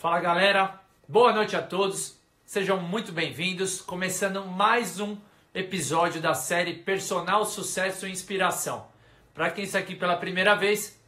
Fala galera, boa noite a todos, sejam muito bem-vindos. Começando mais um episódio da série Personal Sucesso e Inspiração. Para quem está aqui pela primeira vez,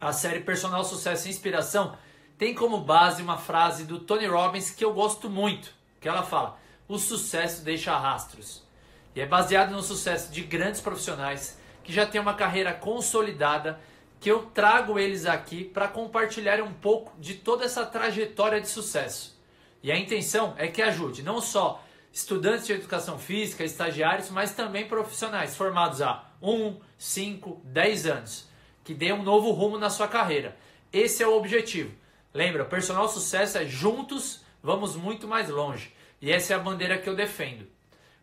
a série Personal Sucesso e Inspiração tem como base uma frase do Tony Robbins que eu gosto muito, que ela fala: "O sucesso deixa rastros". E é baseado no sucesso de grandes profissionais que já têm uma carreira consolidada que eu trago eles aqui para compartilhar um pouco de toda essa trajetória de sucesso. E a intenção é que ajude não só estudantes de educação física, estagiários, mas também profissionais formados há 1, 5, 10 anos, que dê um novo rumo na sua carreira. Esse é o objetivo. Lembra, personal sucesso é juntos vamos muito mais longe. E essa é a bandeira que eu defendo.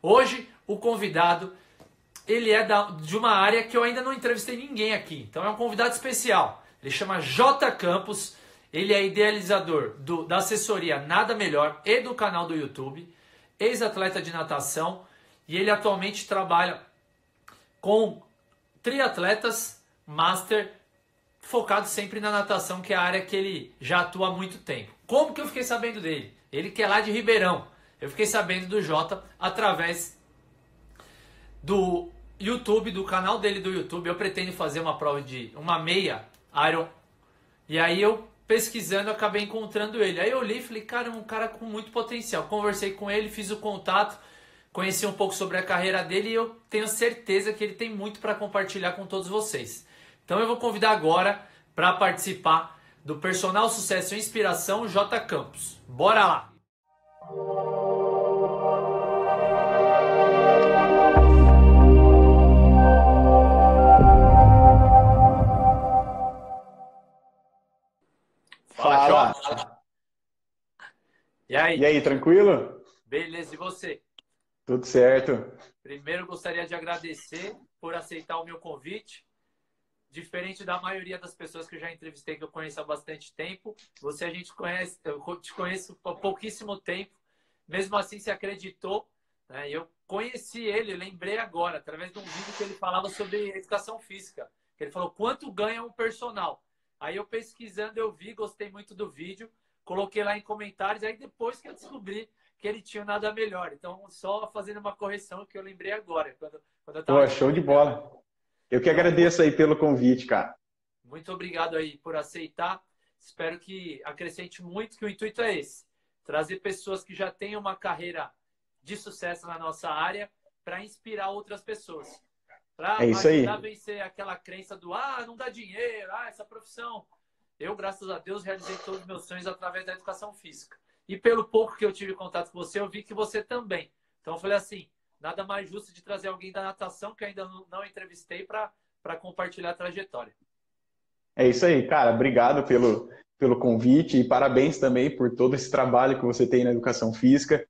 Hoje, o convidado ele é da, de uma área que eu ainda não entrevistei ninguém aqui. Então é um convidado especial. Ele chama J Campos. Ele é idealizador do, da assessoria Nada Melhor e do canal do YouTube, ex-atleta de natação, e ele atualmente trabalha com triatletas master focado sempre na natação, que é a área que ele já atua há muito tempo. Como que eu fiquei sabendo dele? Ele que é lá de Ribeirão. Eu fiquei sabendo do Jota através do YouTube, do canal dele do YouTube, eu pretendo fazer uma prova de uma meia Iron. E aí eu pesquisando acabei encontrando ele. Aí eu li e falei, cara, é um cara com muito potencial. Conversei com ele, fiz o contato, conheci um pouco sobre a carreira dele e eu tenho certeza que ele tem muito para compartilhar com todos vocês. Então eu vou convidar agora para participar do Personal Sucesso e Inspiração J Campos. Bora lá! E aí? E aí, tranquilo? Beleza, e você? Tudo certo. Primeiro gostaria de agradecer por aceitar o meu convite. Diferente da maioria das pessoas que eu já entrevistei, que eu conheço há bastante tempo, você a gente conhece, eu te conheço há pouquíssimo tempo. Mesmo assim, se acreditou. Né? Eu conheci ele, lembrei agora, através de um vídeo que ele falava sobre educação física. Ele falou quanto ganha um personal. Aí eu pesquisando, eu vi, gostei muito do vídeo, coloquei lá em comentários, aí depois que eu descobri que ele tinha nada melhor. Então, só fazendo uma correção que eu lembrei agora. Quando, quando eu tava Pô, show de bola. Eu que agradeço aí pelo convite, cara. Muito obrigado aí por aceitar. Espero que acrescente muito, que o intuito é esse. Trazer pessoas que já têm uma carreira de sucesso na nossa área para inspirar outras pessoas. Para é ajudar aí. a vencer aquela crença do ah, não dá dinheiro, ah, essa profissão. Eu, graças a Deus, realizei todos os meus sonhos através da educação física. E pelo pouco que eu tive contato com você, eu vi que você também. Então eu falei assim, nada mais justo de trazer alguém da natação que ainda não, entrevistei para compartilhar a trajetória. É isso aí, cara. Obrigado pelo, pelo convite e parabéns também por todo esse trabalho que você tem na educação física.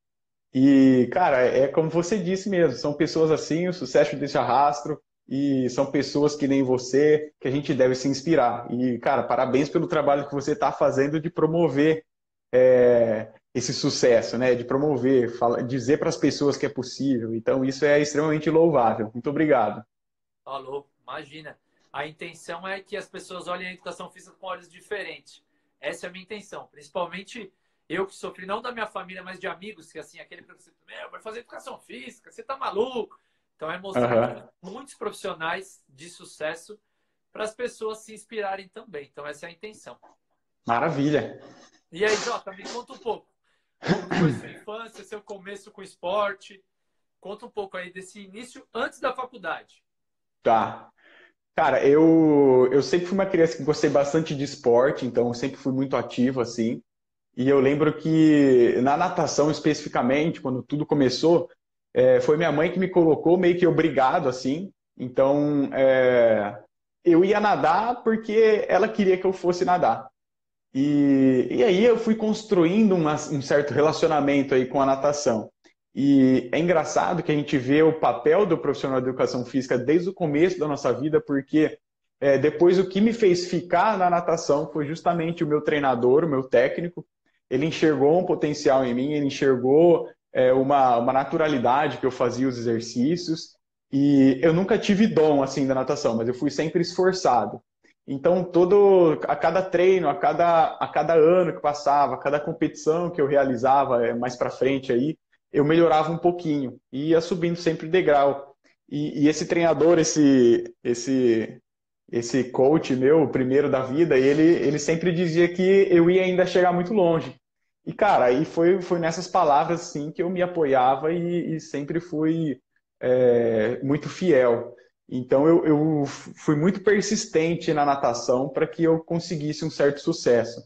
E, cara, é como você disse mesmo, são pessoas assim, o sucesso deixa rastro, e são pessoas que nem você, que a gente deve se inspirar. E, cara, parabéns pelo trabalho que você está fazendo de promover é, esse sucesso, né? De promover, fala, dizer para as pessoas que é possível. Então, isso é extremamente louvável. Muito obrigado. Falou, imagina. A intenção é que as pessoas olhem a educação física com olhos diferentes. Essa é a minha intenção. Principalmente eu que sofri, não da minha família, mas de amigos, que assim, aquele professor, meu, vai fazer educação física, você tá maluco? Então é mostrar uhum. muitos profissionais de sucesso para as pessoas se inspirarem também. Então essa é a intenção. Maravilha. E aí, Jota, me conta um pouco. Como foi sua infância, seu começo com esporte? Conta um pouco aí desse início antes da faculdade. Tá. Cara, eu, eu sempre fui uma criança que gostei bastante de esporte, então eu sempre fui muito ativo, assim. E eu lembro que na natação especificamente, quando tudo começou, é, foi minha mãe que me colocou meio que obrigado, assim. Então, é, eu ia nadar porque ela queria que eu fosse nadar. E, e aí eu fui construindo uma, um certo relacionamento aí com a natação. E é engraçado que a gente vê o papel do profissional de educação física desde o começo da nossa vida, porque é, depois o que me fez ficar na natação foi justamente o meu treinador, o meu técnico, ele enxergou um potencial em mim, ele enxergou é, uma, uma naturalidade que eu fazia os exercícios. E eu nunca tive dom assim da natação, mas eu fui sempre esforçado. Então, todo, a cada treino, a cada, a cada ano que passava, a cada competição que eu realizava é, mais para frente aí, eu melhorava um pouquinho e ia subindo sempre degrau. E, e, esse treinador, esse, esse, esse coach meu, primeiro da vida, ele, ele sempre dizia que eu ia ainda chegar muito longe. E, cara, aí foi, foi nessas palavras, assim, que eu me apoiava e, e sempre fui é, muito fiel. Então, eu, eu fui muito persistente na natação para que eu conseguisse um certo sucesso.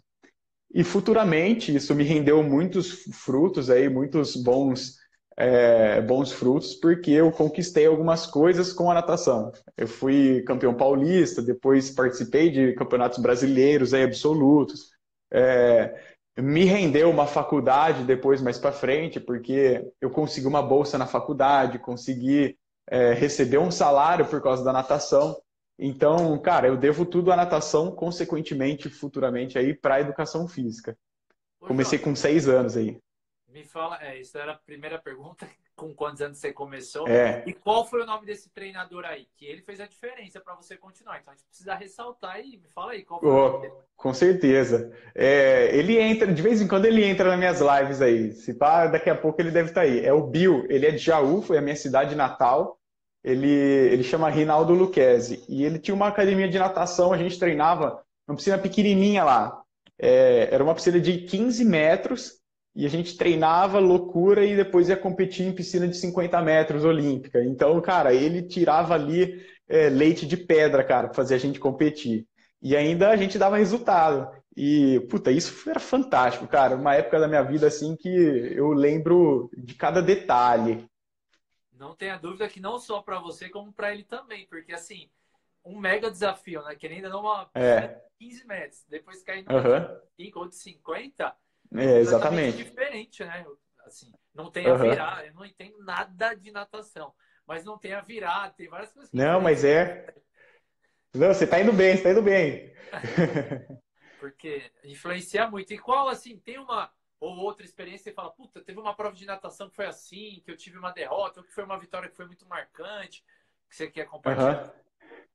E futuramente, isso me rendeu muitos frutos aí, muitos bons é, bons frutos, porque eu conquistei algumas coisas com a natação. Eu fui campeão paulista, depois participei de campeonatos brasileiros aí, absolutos. É, me rendeu uma faculdade depois, mais para frente, porque eu consegui uma bolsa na faculdade, consegui é, receber um salário por causa da natação. Então, cara, eu devo tudo à natação, consequentemente, futuramente aí para educação física. Comecei com seis anos aí. Me fala, é, isso era a primeira pergunta. Com quantos anos você começou? É. E qual foi o nome desse treinador aí? Que ele fez a diferença para você continuar. Então a gente precisa ressaltar aí. Me fala aí, qual foi oh, o nome dele? Com certeza. É, ele entra, de vez em quando ele entra nas minhas lives aí. Se pá, daqui a pouco ele deve estar tá aí. É o Bill, ele é de Jaú, foi a minha cidade natal. Ele, ele chama Rinaldo Luquezzi. E ele tinha uma academia de natação, a gente treinava uma piscina pequenininha lá. É, era uma piscina de 15 metros e a gente treinava loucura e depois ia competir em piscina de 50 metros olímpica. Então, cara, ele tirava ali é, leite de pedra, cara, para fazer a gente competir. E ainda a gente dava resultado. E, puta, isso era fantástico, cara. Uma época da minha vida, assim, que eu lembro de cada detalhe. Não tenha dúvida que não só para você, como para ele também. Porque, assim, um mega desafio, né? Que ainda não uma é. 15 metros. Depois cair no uhum. 5 ou de 50 é, exatamente. diferente, né? Assim, não tem a virar, eu não entendo nada de natação, mas não tem a virar, tem várias coisas. Não, mas é. Não, você tá indo bem, você tá indo bem. Porque influencia muito. E qual, assim, tem uma ou outra experiência e fala, puta, teve uma prova de natação que foi assim, que eu tive uma derrota, ou que foi uma vitória que foi muito marcante, que você quer compartilhar? Uhum.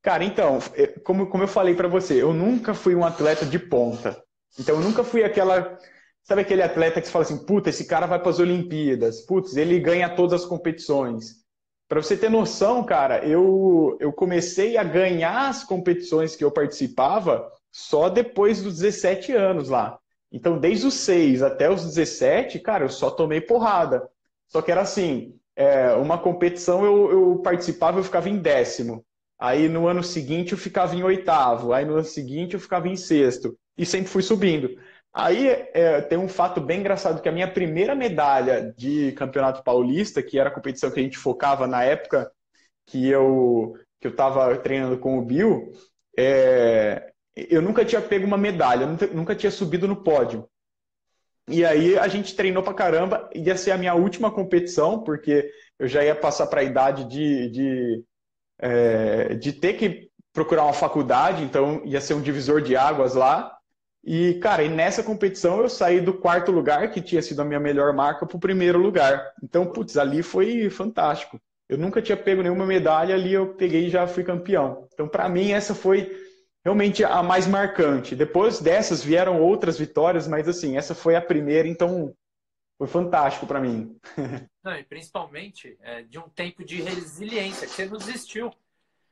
Cara, então, é, como, como eu falei para você, eu nunca fui um atleta de ponta. Então, eu nunca fui aquela Sabe aquele atleta que você fala assim, puta, esse cara vai para as Olimpíadas, putz, ele ganha todas as competições. Para você ter noção, cara, eu, eu comecei a ganhar as competições que eu participava só depois dos 17 anos lá. Então, desde os 6 até os 17, cara, eu só tomei porrada. Só que era assim, é, uma competição eu, eu participava, eu ficava em décimo. Aí no ano seguinte eu ficava em oitavo. Aí no ano seguinte eu ficava em sexto. E sempre fui subindo. Aí é, tem um fato bem engraçado que a minha primeira medalha de campeonato paulista, que era a competição que a gente focava na época que eu que eu estava treinando com o Bill, é, eu nunca tinha pego uma medalha, nunca, tinha subido no pódio. E aí a gente treinou pra caramba, ia ser a minha última competição, porque eu já ia passar para a idade de, de, é, de ter que procurar uma faculdade, então ia ser um divisor de águas lá. E, cara, e nessa competição eu saí do quarto lugar, que tinha sido a minha melhor marca, para o primeiro lugar. Então, putz, ali foi fantástico. Eu nunca tinha pego nenhuma medalha, ali eu peguei e já fui campeão. Então, para mim, essa foi realmente a mais marcante. Depois dessas vieram outras vitórias, mas assim, essa foi a primeira, então foi fantástico para mim. Não, e principalmente é, de um tempo de resiliência, que você não desistiu.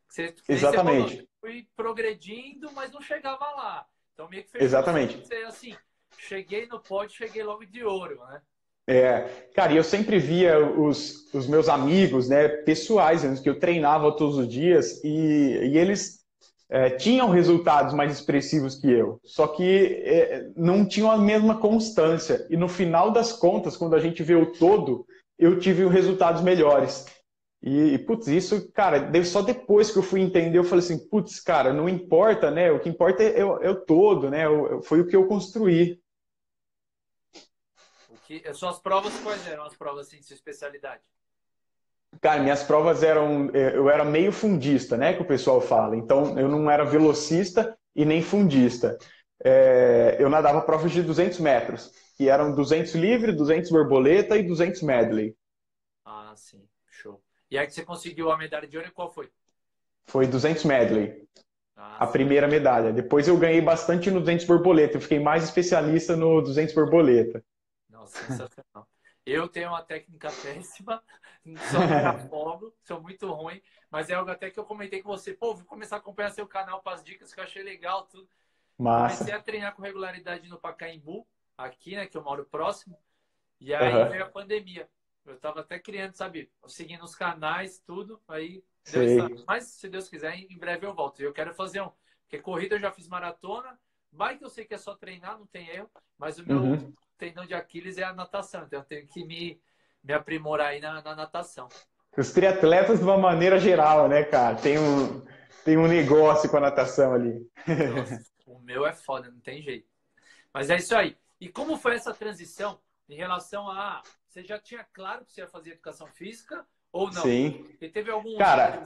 Você, Exatamente. Você foi progredindo, mas não chegava lá. Então meio que fez Exatamente. Você, assim, cheguei no pódio, cheguei logo de ouro, né? É, cara, eu sempre via os, os meus amigos, né, pessoais, que eu treinava todos os dias, e, e eles é, tinham resultados mais expressivos que eu, só que é, não tinham a mesma constância. E no final das contas, quando a gente vê o todo, eu tive resultados melhores. E, putz, isso, cara, só depois que eu fui entender, eu falei assim, putz, cara, não importa, né? O que importa é, é, é o todo, né? Foi o que eu construí. O que, suas provas, quais eram as provas assim, de sua especialidade? Cara, minhas provas eram. É, eu era meio fundista, né? Que o pessoal fala. Então, eu não era velocista e nem fundista. É, eu nadava provas de 200 metros, que eram 200 livre, 200 borboleta e 200 medley. Ah, sim. E aí que você conseguiu a medalha de ouro, qual foi? Foi 200 medley. Ah, a primeira medalha. Depois eu ganhei bastante no 200 borboleta. Eu fiquei mais especialista no 200 borboleta. Nossa, sensacional. Eu tenho uma técnica péssima, só fogo, sou muito ruim, mas é algo até que eu comentei com você. Pô, vou começar a acompanhar seu canal para as dicas que eu achei legal, tudo. Massa. Comecei a treinar com regularidade no Pacaembu, aqui, né, que eu moro próximo. E aí uhum. veio a pandemia. Eu tava até criando, sabe, seguindo os canais, tudo. Aí, mas se Deus quiser, em breve eu volto. Eu quero fazer um. Porque corrida eu já fiz maratona. Bike eu sei que é só treinar, não tem erro. Mas o meu uhum. tendão de Aquiles é a natação. Então eu tenho que me, me aprimorar aí na, na natação. Os triatletas, de uma maneira geral, né, cara? Tem um, tem um negócio com a natação ali. Nossa, o meu é foda, não tem jeito. Mas é isso aí. E como foi essa transição em relação a. Você já tinha claro que você ia fazer educação física ou não? Sim. E teve alguns. Cara.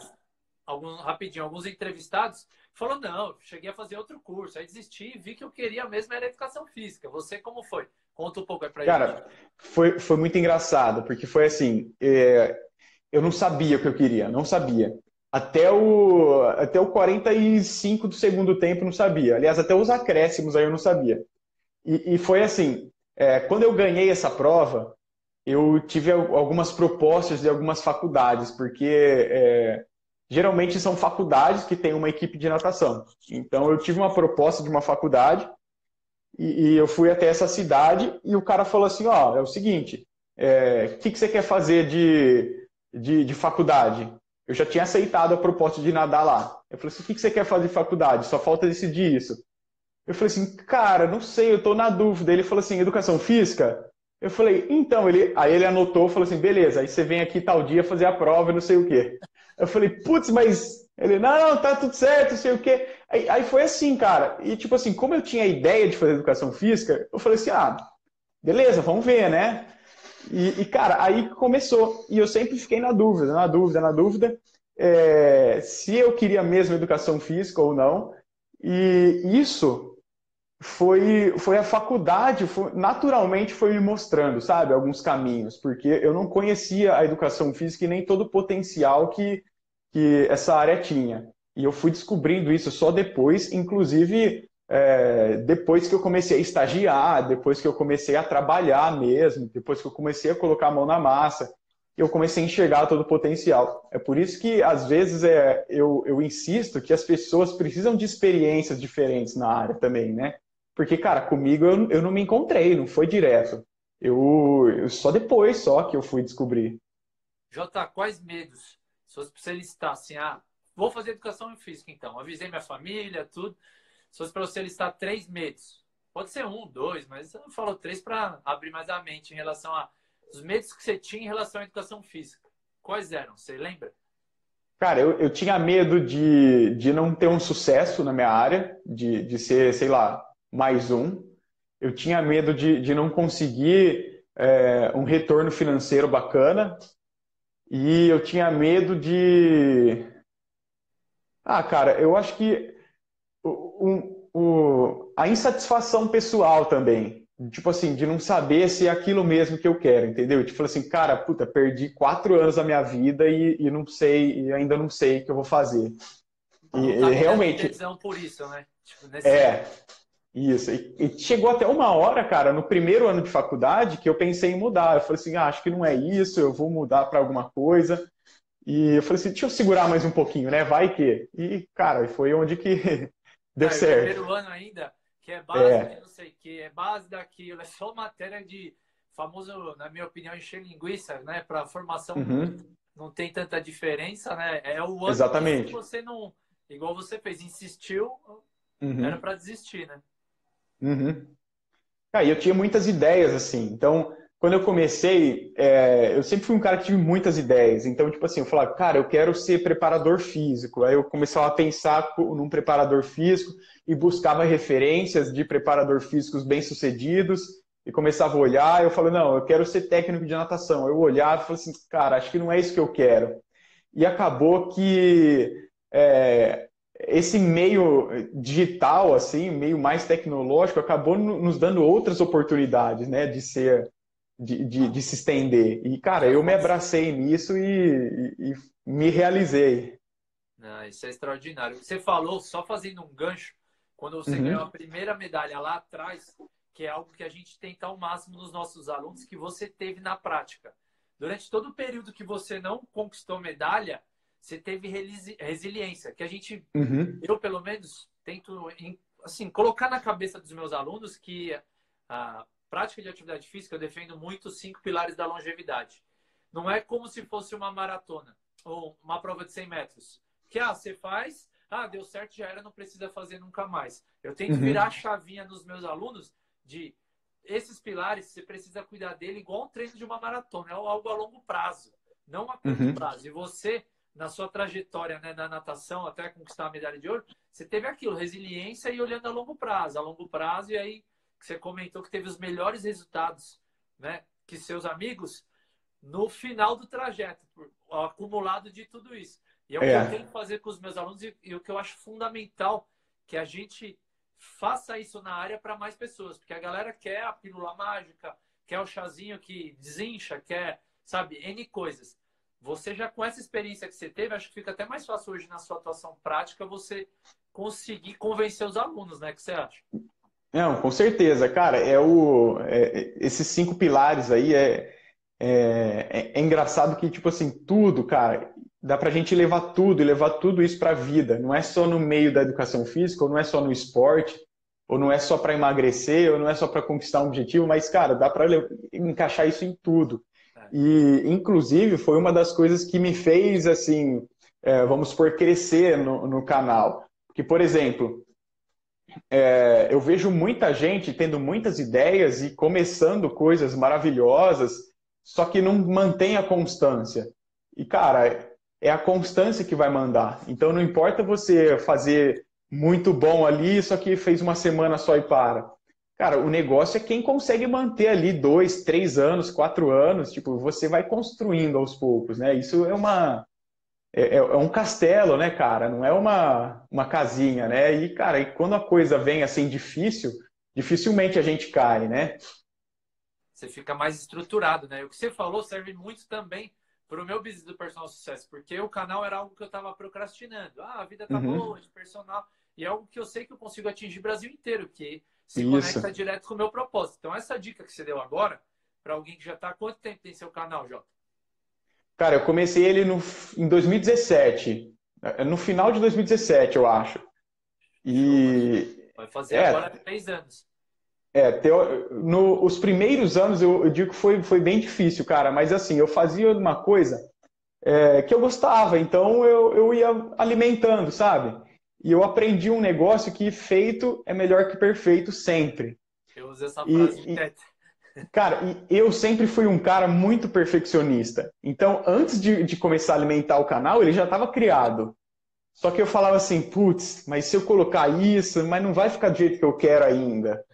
Algum, rapidinho, alguns entrevistados falou não, cheguei a fazer outro curso, aí desisti e vi que eu queria mesmo era educação física. Você como foi? Conta um pouco aí pra Cara, gente. Cara, foi, foi muito engraçado, porque foi assim, é, eu não sabia o que eu queria, não sabia. Até o, até o 45 do segundo tempo não sabia. Aliás, até os acréscimos aí eu não sabia. E, e foi assim, é, quando eu ganhei essa prova, eu tive algumas propostas de algumas faculdades, porque é, geralmente são faculdades que têm uma equipe de natação. Então eu tive uma proposta de uma faculdade e, e eu fui até essa cidade e o cara falou assim, ó, é o seguinte, o é, que, que você quer fazer de, de, de, faculdade? Eu já tinha aceitado a proposta de nadar lá. Eu falei assim, o que, que você quer fazer de faculdade? Só falta decidir isso. Eu falei assim, cara, não sei, eu tô na dúvida. Ele falou assim, educação física? Eu falei, então, ele, aí ele anotou, falou assim, beleza, aí você vem aqui tal dia fazer a prova e não sei o quê. Eu falei, putz, mas ele, não, não, tá tudo certo, não sei o quê. Aí, aí, foi assim, cara. E tipo assim, como eu tinha a ideia de fazer educação física, eu falei assim, ah, beleza, vamos ver, né? E, e cara, aí começou. E eu sempre fiquei na dúvida, na dúvida, na dúvida, é, se eu queria mesmo educação física ou não. E isso foi, foi a faculdade, foi, naturalmente foi me mostrando, sabe, alguns caminhos, porque eu não conhecia a educação física e nem todo o potencial que, que essa área tinha. E eu fui descobrindo isso só depois, inclusive é, depois que eu comecei a estagiar, depois que eu comecei a trabalhar mesmo, depois que eu comecei a colocar a mão na massa, eu comecei a enxergar todo o potencial. É por isso que, às vezes, é, eu, eu insisto que as pessoas precisam de experiências diferentes na área também, né? Porque, cara, comigo eu, eu não me encontrei, não foi direto. Eu, eu só depois só que eu fui descobrir. Jota, quais medos? Se fosse para você listar assim, ah, vou fazer educação física então. Avisei minha família, tudo. Se fosse para você listar três medos. Pode ser um, dois, mas você não falou três para abrir mais a mente em relação a os medos que você tinha em relação à educação física. Quais eram? Você lembra? Cara, eu, eu tinha medo de, de não ter um sucesso na minha área, de, de ser, sei lá, mais um. Eu tinha medo de, de não conseguir é, um retorno financeiro bacana. E eu tinha medo de. Ah, cara, eu acho que o, o, a insatisfação pessoal também. Tipo assim, de não saber se é aquilo mesmo que eu quero, entendeu? Tipo assim, cara, puta, perdi quatro anos da minha vida e, e não sei, e ainda não sei o que eu vou fazer. E, e realmente. por isso, né? Tipo, nesse... É, isso. E, e, chegou até uma hora, cara, no primeiro ano de faculdade, que eu pensei em mudar. Eu falei assim, ah, acho que não é isso, eu vou mudar para alguma coisa. E eu falei assim, deixa eu segurar mais um pouquinho, né? Vai que. E, cara, foi onde que deu ah, certo. primeiro ano ainda, que é base é. de não sei o que, é base daquilo, é só matéria de famoso, na minha opinião, encher linguiça, né? Para formação uhum. não tem tanta diferença, né? É o ano Exatamente. que você não, igual você fez, insistiu, uhum. era para desistir, né? Uhum. Ah, eu tinha muitas ideias, assim. Então, quando eu comecei, é, eu sempre fui um cara que tive muitas ideias. Então, tipo assim, eu falava, cara, eu quero ser preparador físico. Aí eu começava a pensar num preparador físico e buscava referências de preparador físicos bem-sucedidos e começava a olhar. Eu falei, não, eu quero ser técnico de natação. Eu olhava e falei assim, cara, acho que não é isso que eu quero. E acabou que é, esse meio digital, assim, meio mais tecnológico, acabou nos dando outras oportunidades, né, de ser, de, de, de se estender. E, cara, eu me abracei nisso e, e, e me realizei. Não, isso é extraordinário. Você falou, só fazendo um gancho, quando você uhum. ganhou a primeira medalha lá atrás, que é algo que a gente tenta ao máximo nos nossos alunos, que você teve na prática. Durante todo o período que você não conquistou medalha, você teve resiliência, que a gente, uhum. eu pelo menos, tento assim, colocar na cabeça dos meus alunos que a prática de atividade física eu defendo muito os cinco pilares da longevidade. Não é como se fosse uma maratona ou uma prova de 100 metros. Que ah, você faz, ah, deu certo, já era, não precisa fazer nunca mais. Eu tento uhum. virar a chavinha nos meus alunos de esses pilares, você precisa cuidar dele igual um treino de uma maratona, é algo a longo prazo, não a curto uhum. prazo. E você, na sua trajetória né, na natação, até conquistar a medalha de ouro, você teve aquilo, resiliência e olhando a longo prazo, a longo prazo, e aí você comentou que teve os melhores resultados, né? Que seus amigos no final do trajeto, acumulado de tudo isso. E é o que eu tento fazer com os meus alunos e, e o que eu acho fundamental que a gente faça isso na área para mais pessoas, porque a galera quer a pílula mágica, quer o chazinho que desincha, quer, sabe, N coisas. Você já com essa experiência que você teve, acho que fica até mais fácil hoje na sua atuação prática você conseguir convencer os alunos, né? O que você acha? Não, com certeza, cara. É o, é, esses cinco pilares aí é, é, é, engraçado que, tipo assim, tudo, cara, dá pra gente levar tudo e levar tudo isso pra vida. Não é só no meio da educação física, ou não é só no esporte, ou não é só para emagrecer, ou não é só para conquistar um objetivo, mas, cara, dá para encaixar isso em tudo. E, inclusive, foi uma das coisas que me fez, assim, é, vamos supor, crescer no, no canal. Que, por exemplo, é, eu vejo muita gente tendo muitas ideias e começando coisas maravilhosas, só que não mantém a constância. E, cara, é a constância que vai mandar. Então, não importa você fazer muito bom ali, só que fez uma semana só e para. Cara, o negócio é quem consegue manter ali dois, três anos, quatro anos. Tipo, você vai construindo aos poucos, né? Isso é uma é, é, é, um castelo, né, cara? Não é uma, uma casinha, né? E, cara, e quando a coisa vem assim difícil, dificilmente a gente cai, né? Você fica mais estruturado, né? O que você falou serve muito também para o meu business do personal sucesso, porque o canal era algo que eu estava procrastinando. Ah, a vida tá uhum. boa de personal. E é algo que eu sei que eu consigo atingir o Brasil inteiro, que se Isso. conecta direto com o meu propósito. Então, essa dica que você deu agora, para alguém que já está. Quanto tempo tem seu canal, Jota? Cara, eu comecei ele no, em 2017. É, no final de 2017, eu acho. E. Vai fazer é, agora três anos. É, teo, no, os primeiros anos eu, eu, digo que foi, foi bem difícil, cara, mas assim, eu fazia uma coisa é, que eu gostava, então eu, eu ia alimentando, sabe? E eu aprendi um negócio que feito é melhor que perfeito sempre. Eu uso essa frase e, e, Cara, eu sempre fui um cara muito perfeccionista. Então, antes de, de começar a alimentar o canal, ele já estava criado. Só que eu falava assim, putz, mas se eu colocar isso, mas não vai ficar do jeito que eu quero ainda.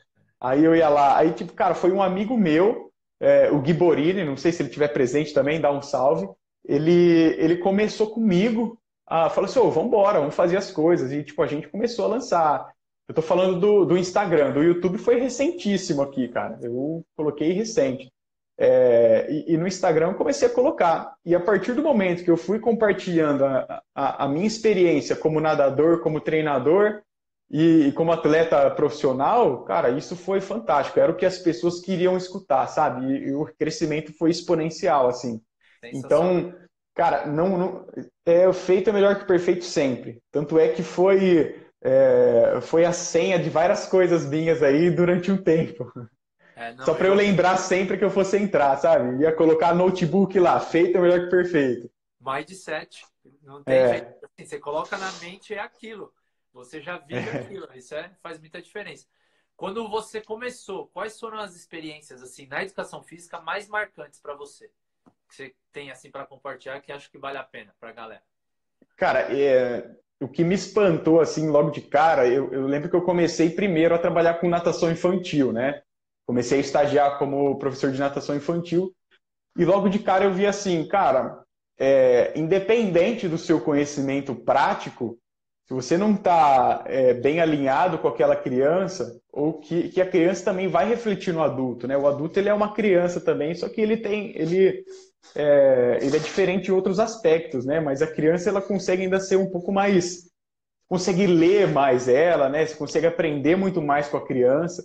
Aí eu ia lá, aí tipo, cara, foi um amigo meu, é, o Gui Borini, não sei se ele estiver presente também, dá um salve. Ele, ele começou comigo, a, falou assim, ô, oh, vambora, vamos fazer as coisas. E tipo, a gente começou a lançar eu tô falando do, do Instagram, do YouTube foi recentíssimo aqui, cara. Eu coloquei recente. É, e, e, no Instagram eu comecei a colocar. E a partir do momento que eu fui compartilhando a, a, a minha experiência como nadador, como treinador e, e, como atleta profissional, cara, isso foi fantástico. Era o que as pessoas queriam escutar, sabe? E, e o crescimento foi exponencial, assim. Então, cara, não, não é feito é melhor que perfeito sempre. Tanto é que foi é, foi a senha de várias coisas minhas aí durante um tempo. É, não, Só para eu... eu lembrar sempre que eu fosse entrar, sabe? Ia colocar notebook lá, feito é melhor que perfeito. Mindset. Não tem é. jeito. Assim, você coloca na mente é aquilo. Você já vive é. aquilo. Isso é, faz muita diferença. Quando você começou, quais foram as experiências assim na educação física mais marcantes para você? Que você tem assim para compartilhar que acho que vale a pena para a galera? Cara, é, o que me espantou assim logo de cara, eu, eu, lembro que eu comecei primeiro a trabalhar com natação infantil, né? Comecei a estagiar como professor de natação infantil e logo de cara eu vi assim, cara, é, independente do seu conhecimento prático, se você não está é, bem alinhado com aquela criança, ou que, que a criança também vai refletir no adulto, né? O adulto ele é uma criança também, só que ele tem, ele é, ele é diferente em outros aspectos, né? Mas a criança ela consegue ainda ser um pouco mais, consegue ler mais ela, né? Você consegue aprender muito mais com a criança.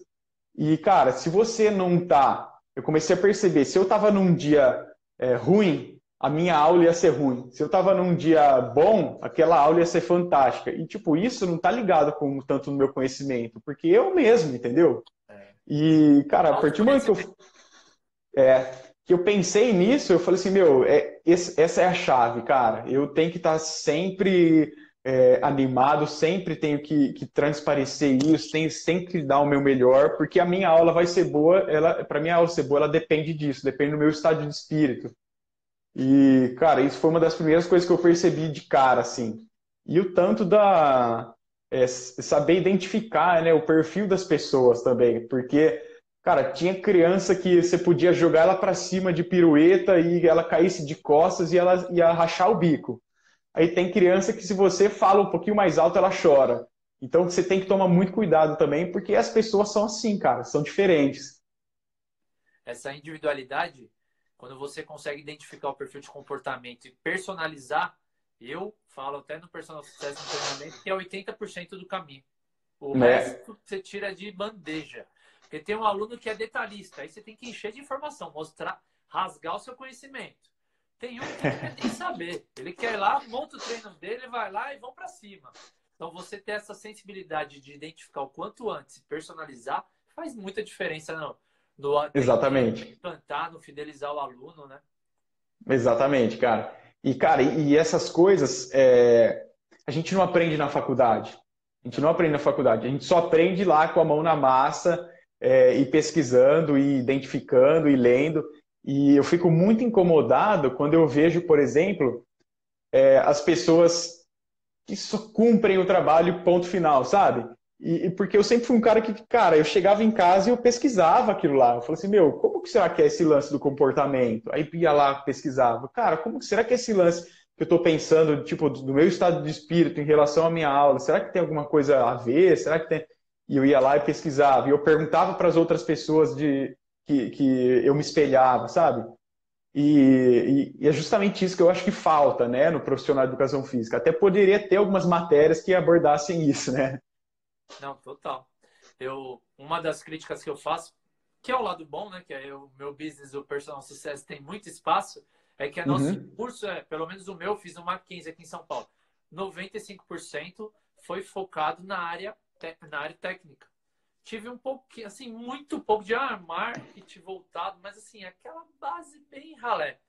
E cara, se você não tá, eu comecei a perceber, se eu tava num dia é, ruim, a minha aula ia ser ruim. Se eu tava num dia bom, aquela aula ia ser fantástica. E, tipo, isso não tá ligado com tanto no meu conhecimento, porque eu mesmo, entendeu? É. E, cara, a partir do momento que eu, é, que eu pensei nisso, eu falei assim, meu, é, esse, essa é a chave, cara. Eu tenho que estar tá sempre é, animado, sempre tenho que, que transparecer isso, tenho sempre que dar o meu melhor, porque a minha aula vai ser boa, ela, para minha aula ser boa, ela depende disso, depende do meu estado de espírito. E, cara, isso foi uma das primeiras coisas que eu percebi de cara, assim. E o tanto da. É, saber identificar né, o perfil das pessoas também, porque, cara, tinha criança que você podia jogar ela para cima de pirueta e ela caísse de costas e ela ia rachar o bico. Aí tem criança que, se você fala um pouquinho mais alto, ela chora. Então você tem que tomar muito cuidado também, porque as pessoas são assim, cara, são diferentes. Essa individualidade quando você consegue identificar o perfil de comportamento e personalizar, eu falo até no personal sucesso no treinamento que é 80% do caminho. O é. resto você tira de bandeja. Porque tem um aluno que é detalhista, aí você tem que encher de informação, mostrar, rasgar o seu conhecimento. Tem um que não quer nem saber. Ele quer ir lá, monta o treino dele, vai lá e vão para cima. Então você ter essa sensibilidade de identificar o quanto antes, personalizar, faz muita diferença não no Exatamente. implantar, no fidelizar o aluno, né? Exatamente, cara. E, cara, e, essas coisas é... a gente não aprende na faculdade. A gente não aprende na faculdade. A gente só aprende lá com a mão na massa é, e pesquisando e identificando e lendo. E eu fico muito incomodado quando eu vejo, por exemplo, é, as pessoas que só cumprem o trabalho ponto final, sabe? E, e, porque eu sempre fui um cara que, cara, eu chegava em casa e eu pesquisava aquilo lá. Eu falei assim, meu, como que será que é esse lance do comportamento? Aí ia lá, pesquisava. Cara, como que será que é esse lance que eu estou pensando, tipo, do meu estado de espírito em relação à minha aula? Será que tem alguma coisa a ver? Será que tem... E eu ia lá e pesquisava. E eu perguntava para as outras pessoas de que, que eu me espelhava, sabe? E, e, e, é justamente isso que eu acho que falta, né, no profissional de educação física. Até poderia ter algumas matérias que abordassem isso, né? Não, total. Eu, uma das críticas que eu faço, que é o lado bom, né? Que é o meu business, o personal sucesso tem muito espaço, é que nosso uhum. curso, é, pelo menos o meu, fiz no Mackenzie aqui em São Paulo. 95% foi focado na área, na área técnica. Tive um pouquinho, assim, muito pouco de marketing voltado, mas assim, aquela base bem ralé.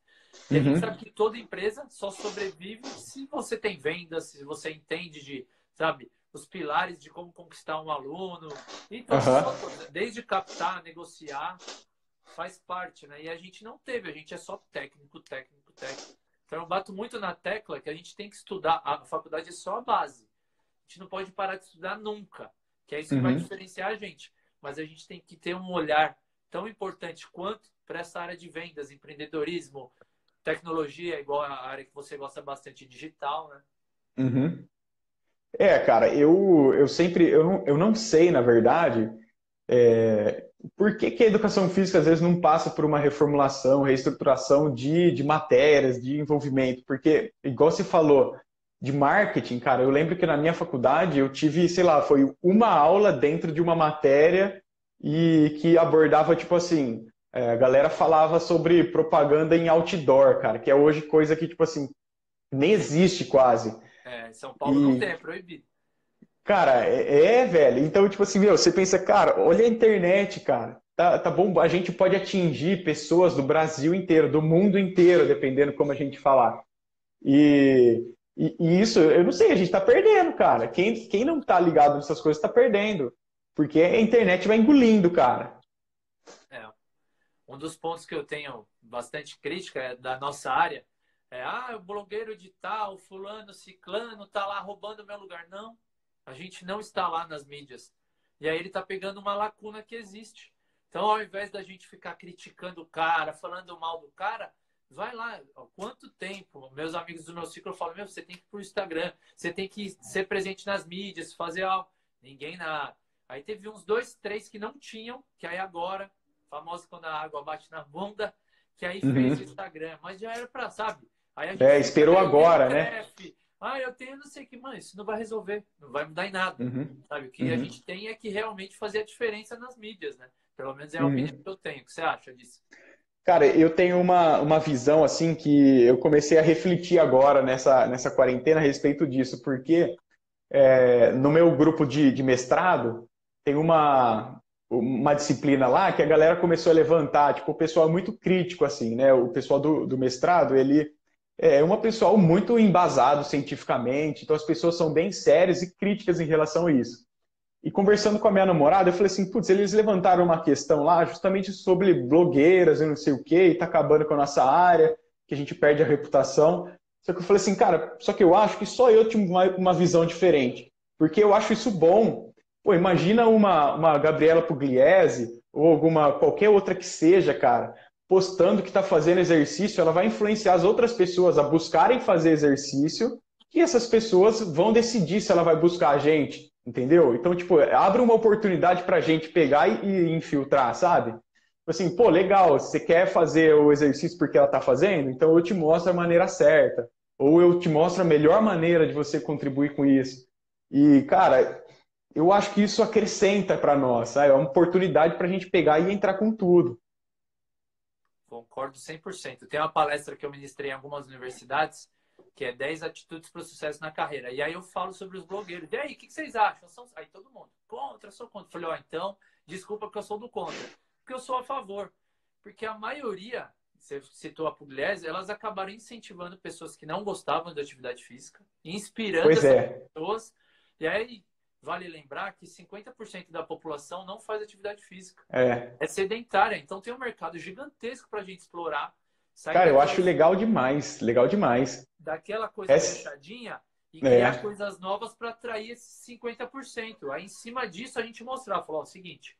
E a gente uhum. sabe que toda empresa só sobrevive se você tem vendas, se você entende de, sabe, os pilares de como conquistar um aluno. Então, uhum. desde captar, negociar, faz parte, né? E a gente não teve, a gente é só técnico, técnico, técnico. Então eu bato muito na tecla que a gente tem que estudar, a faculdade é só a base. Gente não pode parar de estudar nunca, que é isso que uhum. vai diferenciar a gente. Mas a gente tem que ter um olhar tão importante quanto para essa área de vendas, empreendedorismo, tecnologia, igual a área que você gosta bastante, digital, né? Uhum. É, cara, eu, eu sempre, eu não, eu não sei, na verdade, é, por que, que a educação física às vezes não passa por uma reformulação, reestruturação de, de matérias, de envolvimento? Porque, igual você falou, de marketing, cara, eu lembro que na minha faculdade eu tive, sei lá, foi uma aula dentro de uma matéria e que abordava, tipo assim, é, a galera falava sobre propaganda em outdoor, cara, que é hoje coisa que, tipo assim, nem existe quase. É, São Paulo e... não tem, é proibido. Cara, é, é, velho. Então, tipo assim, meu, você pensa, cara, olha a internet, cara. Tá, tá bom, a gente pode atingir pessoas do Brasil inteiro, do mundo inteiro, dependendo como a gente falar. E, e, e isso, eu não sei, a gente tá perdendo, cara. Quem, quem não tá ligado nessas coisas tá perdendo. Porque a internet vai engolindo, cara. É. Um dos pontos que eu tenho bastante crítica é da nossa área é, ah, o blogueiro de tal, fulano, ciclano, tá lá roubando meu lugar. Não, a gente não está lá nas mídias. E aí ele tá pegando uma lacuna que existe. Então, ao invés da gente ficar criticando o cara, falando mal do cara, vai lá. Quanto tempo? Meus amigos do meu ciclo falam: Meu, você tem que ir pro Instagram, você tem que ser presente nas mídias, fazer algo. Ninguém na. Aí teve uns dois, três que não tinham, que aí agora, famoso quando a água bate na bunda, que aí uhum. fez o Instagram, mas já era para, sabe? é, esperou agora, né? Ah, eu tenho não sei o que, mano, isso não vai resolver, não vai mudar em nada. Uhum. Sabe? O que uhum. a gente tem é que realmente fazer a diferença nas mídias, né? Pelo menos é a uhum. opinião que eu tenho. O que você acha disso? Cara, eu tenho uma, uma visão assim que eu comecei a refletir agora nessa, nessa quarentena a respeito disso, porque é, no meu grupo de, de mestrado tem uma, uma disciplina lá que a galera começou a levantar, tipo, o pessoal é muito crítico, assim, né? O pessoal do, do mestrado, ele é um pessoal muito embasado cientificamente, então as pessoas são bem sérias e críticas em relação a isso. E conversando com a minha namorada, eu falei assim, putz, eles levantaram uma questão lá justamente sobre blogueiras e não sei o quê, e tá acabando com a nossa área, que a gente perde a reputação. Só que eu falei assim, cara, só que eu acho que só eu tinha uma, uma visão diferente. Porque eu acho isso bom. Pô, imagina uma, uma Gabriela Pugliese ou alguma qualquer outra que seja, cara, postando que está fazendo exercício, ela vai influenciar as outras pessoas a buscarem fazer exercício e essas pessoas vão decidir se ela vai buscar a gente. Entendeu? Então, tipo, abre uma oportunidade pra gente pegar e, infiltrar, sabe? Tipo assim, pô, legal, você quer fazer o exercício porque ela tá fazendo? Então eu te mostro a maneira certa. Ou eu te mostro a melhor maneira de você contribuir com isso. E, cara, eu acho que isso acrescenta para nós, sabe? É uma oportunidade para a gente pegar e entrar com tudo. Concordo 100%. Tem uma palestra que eu ministrei em algumas universidades que é 10 atitudes para o sucesso na carreira. E aí eu falo sobre os blogueiros. E aí, o que, vocês acham? São... Aí todo mundo, contra, sou contra. falei, ó, então, desculpa que eu sou do contra. Porque eu sou a favor. Porque a maioria, você citou a Pugliese, elas acabaram incentivando pessoas que não gostavam da atividade física, inspirando essas é. pessoas. E aí, vale lembrar que 50% da população não faz atividade física. É. É sedentária. Então tem um mercado gigantesco para a gente explorar Sai Cara, eu acho legal demais, legal demais. Daquela coisa Essa... fechadinha e é. criar é. coisas novas para atrair esses 50%. Aí, em cima disso, a gente mostrar, falar o seguinte,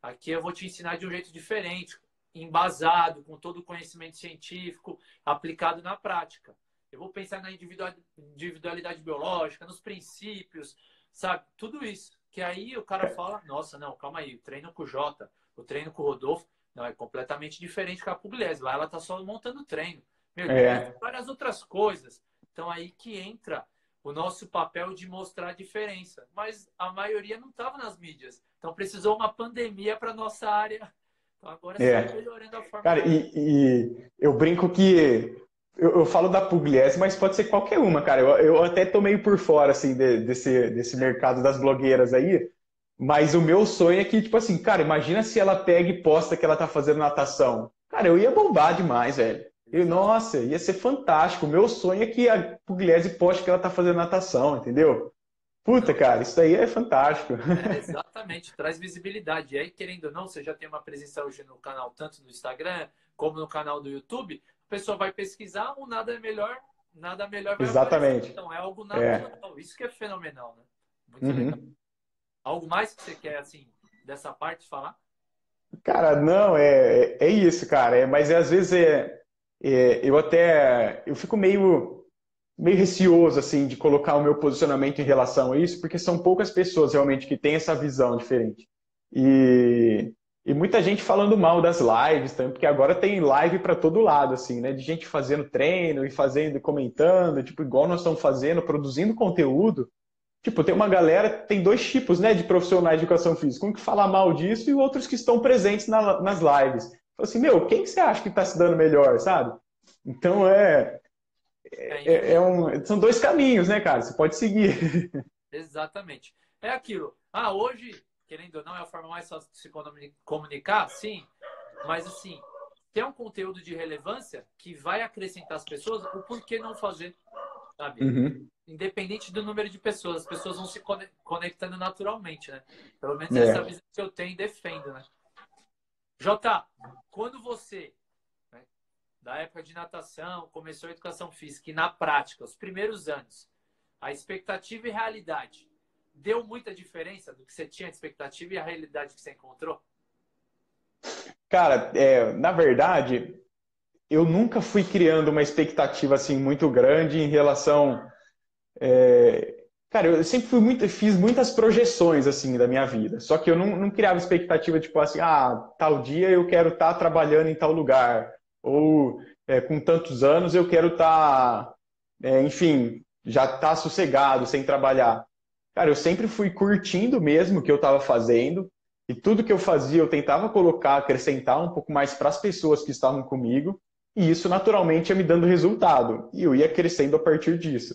aqui eu vou te ensinar de um jeito diferente, embasado, com todo o conhecimento científico, aplicado na prática. Eu vou pensar na individualidade biológica, nos princípios, sabe? Tudo isso. Que aí o cara fala, nossa, não, calma aí, o treino com o Jota, o treino com o Rodolfo, não, é completamente diferente com a Pugliese. Lá ela está só montando treino. Meu é. várias outras coisas. Então aí que entra o nosso papel de mostrar a diferença. Mas a maioria não estava nas mídias. Então precisou uma pandemia para nossa área. Então agora é. está melhorando a forma. Cara, e, e, eu brinco que eu, eu, falo da Pugliese, mas pode ser qualquer uma, cara. Eu, eu até tô meio por fora assim de, desse, desse mercado das blogueiras aí. Mas o meu sonho é que, tipo assim, cara, imagina se ela pega e posta que ela tá fazendo natação. Cara, eu ia bombar demais, velho. E, nossa, ia ser fantástico. O meu sonho é que a Pugliese poste que ela tá fazendo natação, entendeu? Puta, cara, isso daí é fantástico. É, exatamente, traz visibilidade. E aí, querendo ou não, você já tem uma presença hoje no canal, tanto no Instagram como no canal do YouTube. A pessoa vai pesquisar, o nada é melhor, nada melhor vai Exatamente. Aparecer. Então, é algo natural. É. Isso que é fenomenal, né? Muito uhum. legal. Algo mais que você quer, assim, dessa parte falar? Cara, não, é, é isso, cara. É, mas é, às vezes é, é, eu até eu fico meio, meio receoso, assim, de colocar o meu posicionamento em relação a isso, porque são poucas pessoas realmente que têm essa visão diferente. E, e muita gente falando mal das lives, também, porque agora tem live para todo lado, assim, né? De gente fazendo treino e fazendo comentando, tipo, igual nós estamos fazendo, produzindo conteúdo. Tipo, tem uma galera, tem dois tipos né, de profissionais de educação física. Um que fala mal disso e outros que estão presentes na, nas lives. Fala assim, meu, quem que você acha que está se dando melhor, sabe? Então é, é, é um, são dois caminhos, né, cara? Você pode seguir. Exatamente. É aquilo. Ah, hoje, querendo ou não, é a forma mais fácil de se comunicar, sim. Mas assim, tem um conteúdo de relevância que vai acrescentar as pessoas, o porquê não fazer? sabe? Uhum. Independente do número de pessoas, as pessoas vão se conectando naturalmente, né? Pelo menos é. essa visão que eu tenho e defendo, né? Jota, quando você, né, da época de natação, começou a educação física e na prática, os primeiros anos, a expectativa e realidade, deu muita diferença do que você tinha de expectativa e a realidade que você encontrou? Cara, é, na verdade, eu nunca fui criando uma expectativa assim muito grande em relação. É... Cara, eu sempre fui muito, fiz muitas projeções assim da minha vida. Só que eu não, não criava expectativa tipo assim, ah, tal dia eu quero estar tá trabalhando em tal lugar, ou é, com tantos anos eu quero estar, tá, é, enfim, já tá sossegado, sem trabalhar. Cara, eu sempre fui curtindo mesmo o que eu estava fazendo, e tudo que eu fazia eu tentava colocar, acrescentar um pouco mais para as pessoas que estavam comigo, e isso naturalmente ia me dando resultado, e eu ia crescendo a partir disso.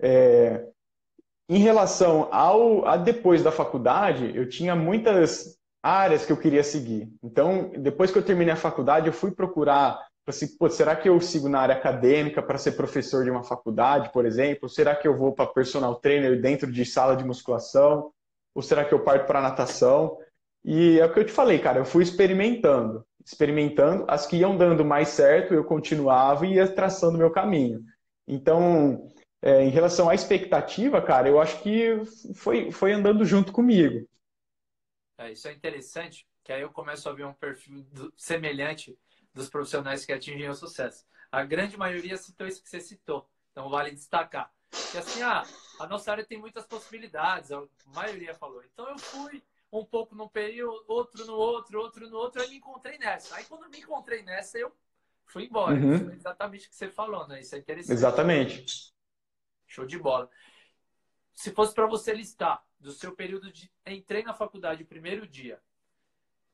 É... Em relação ao a depois da faculdade, eu tinha muitas áreas que eu queria seguir. Então, depois que eu terminei a faculdade, eu fui procurar assim, será que eu sigo na área acadêmica para ser professor de uma faculdade, por exemplo? Será que eu vou para personal trainer dentro de sala de musculação? Ou será que eu parto para natação? E é o que eu te falei, cara, eu fui experimentando, experimentando, as que iam dando mais certo, eu continuava e ia traçando meu caminho. Então, é, em relação à expectativa, cara, eu acho que foi, foi andando junto comigo. É, isso é interessante, que aí eu começo a ver um perfil semelhante dos profissionais que atingem o sucesso. A grande maioria citou isso que você citou, então vale destacar. Que assim, ah, a nossa área tem muitas possibilidades, a maioria falou. Então eu fui um pouco num período, outro no outro, outro no outro, aí me encontrei nessa. Aí quando me encontrei nessa, eu fui embora. Uhum. exatamente o que você falou, né? Isso é interessante. Exatamente. Show de bola. Se fosse para você listar do seu período de entrei na faculdade o primeiro dia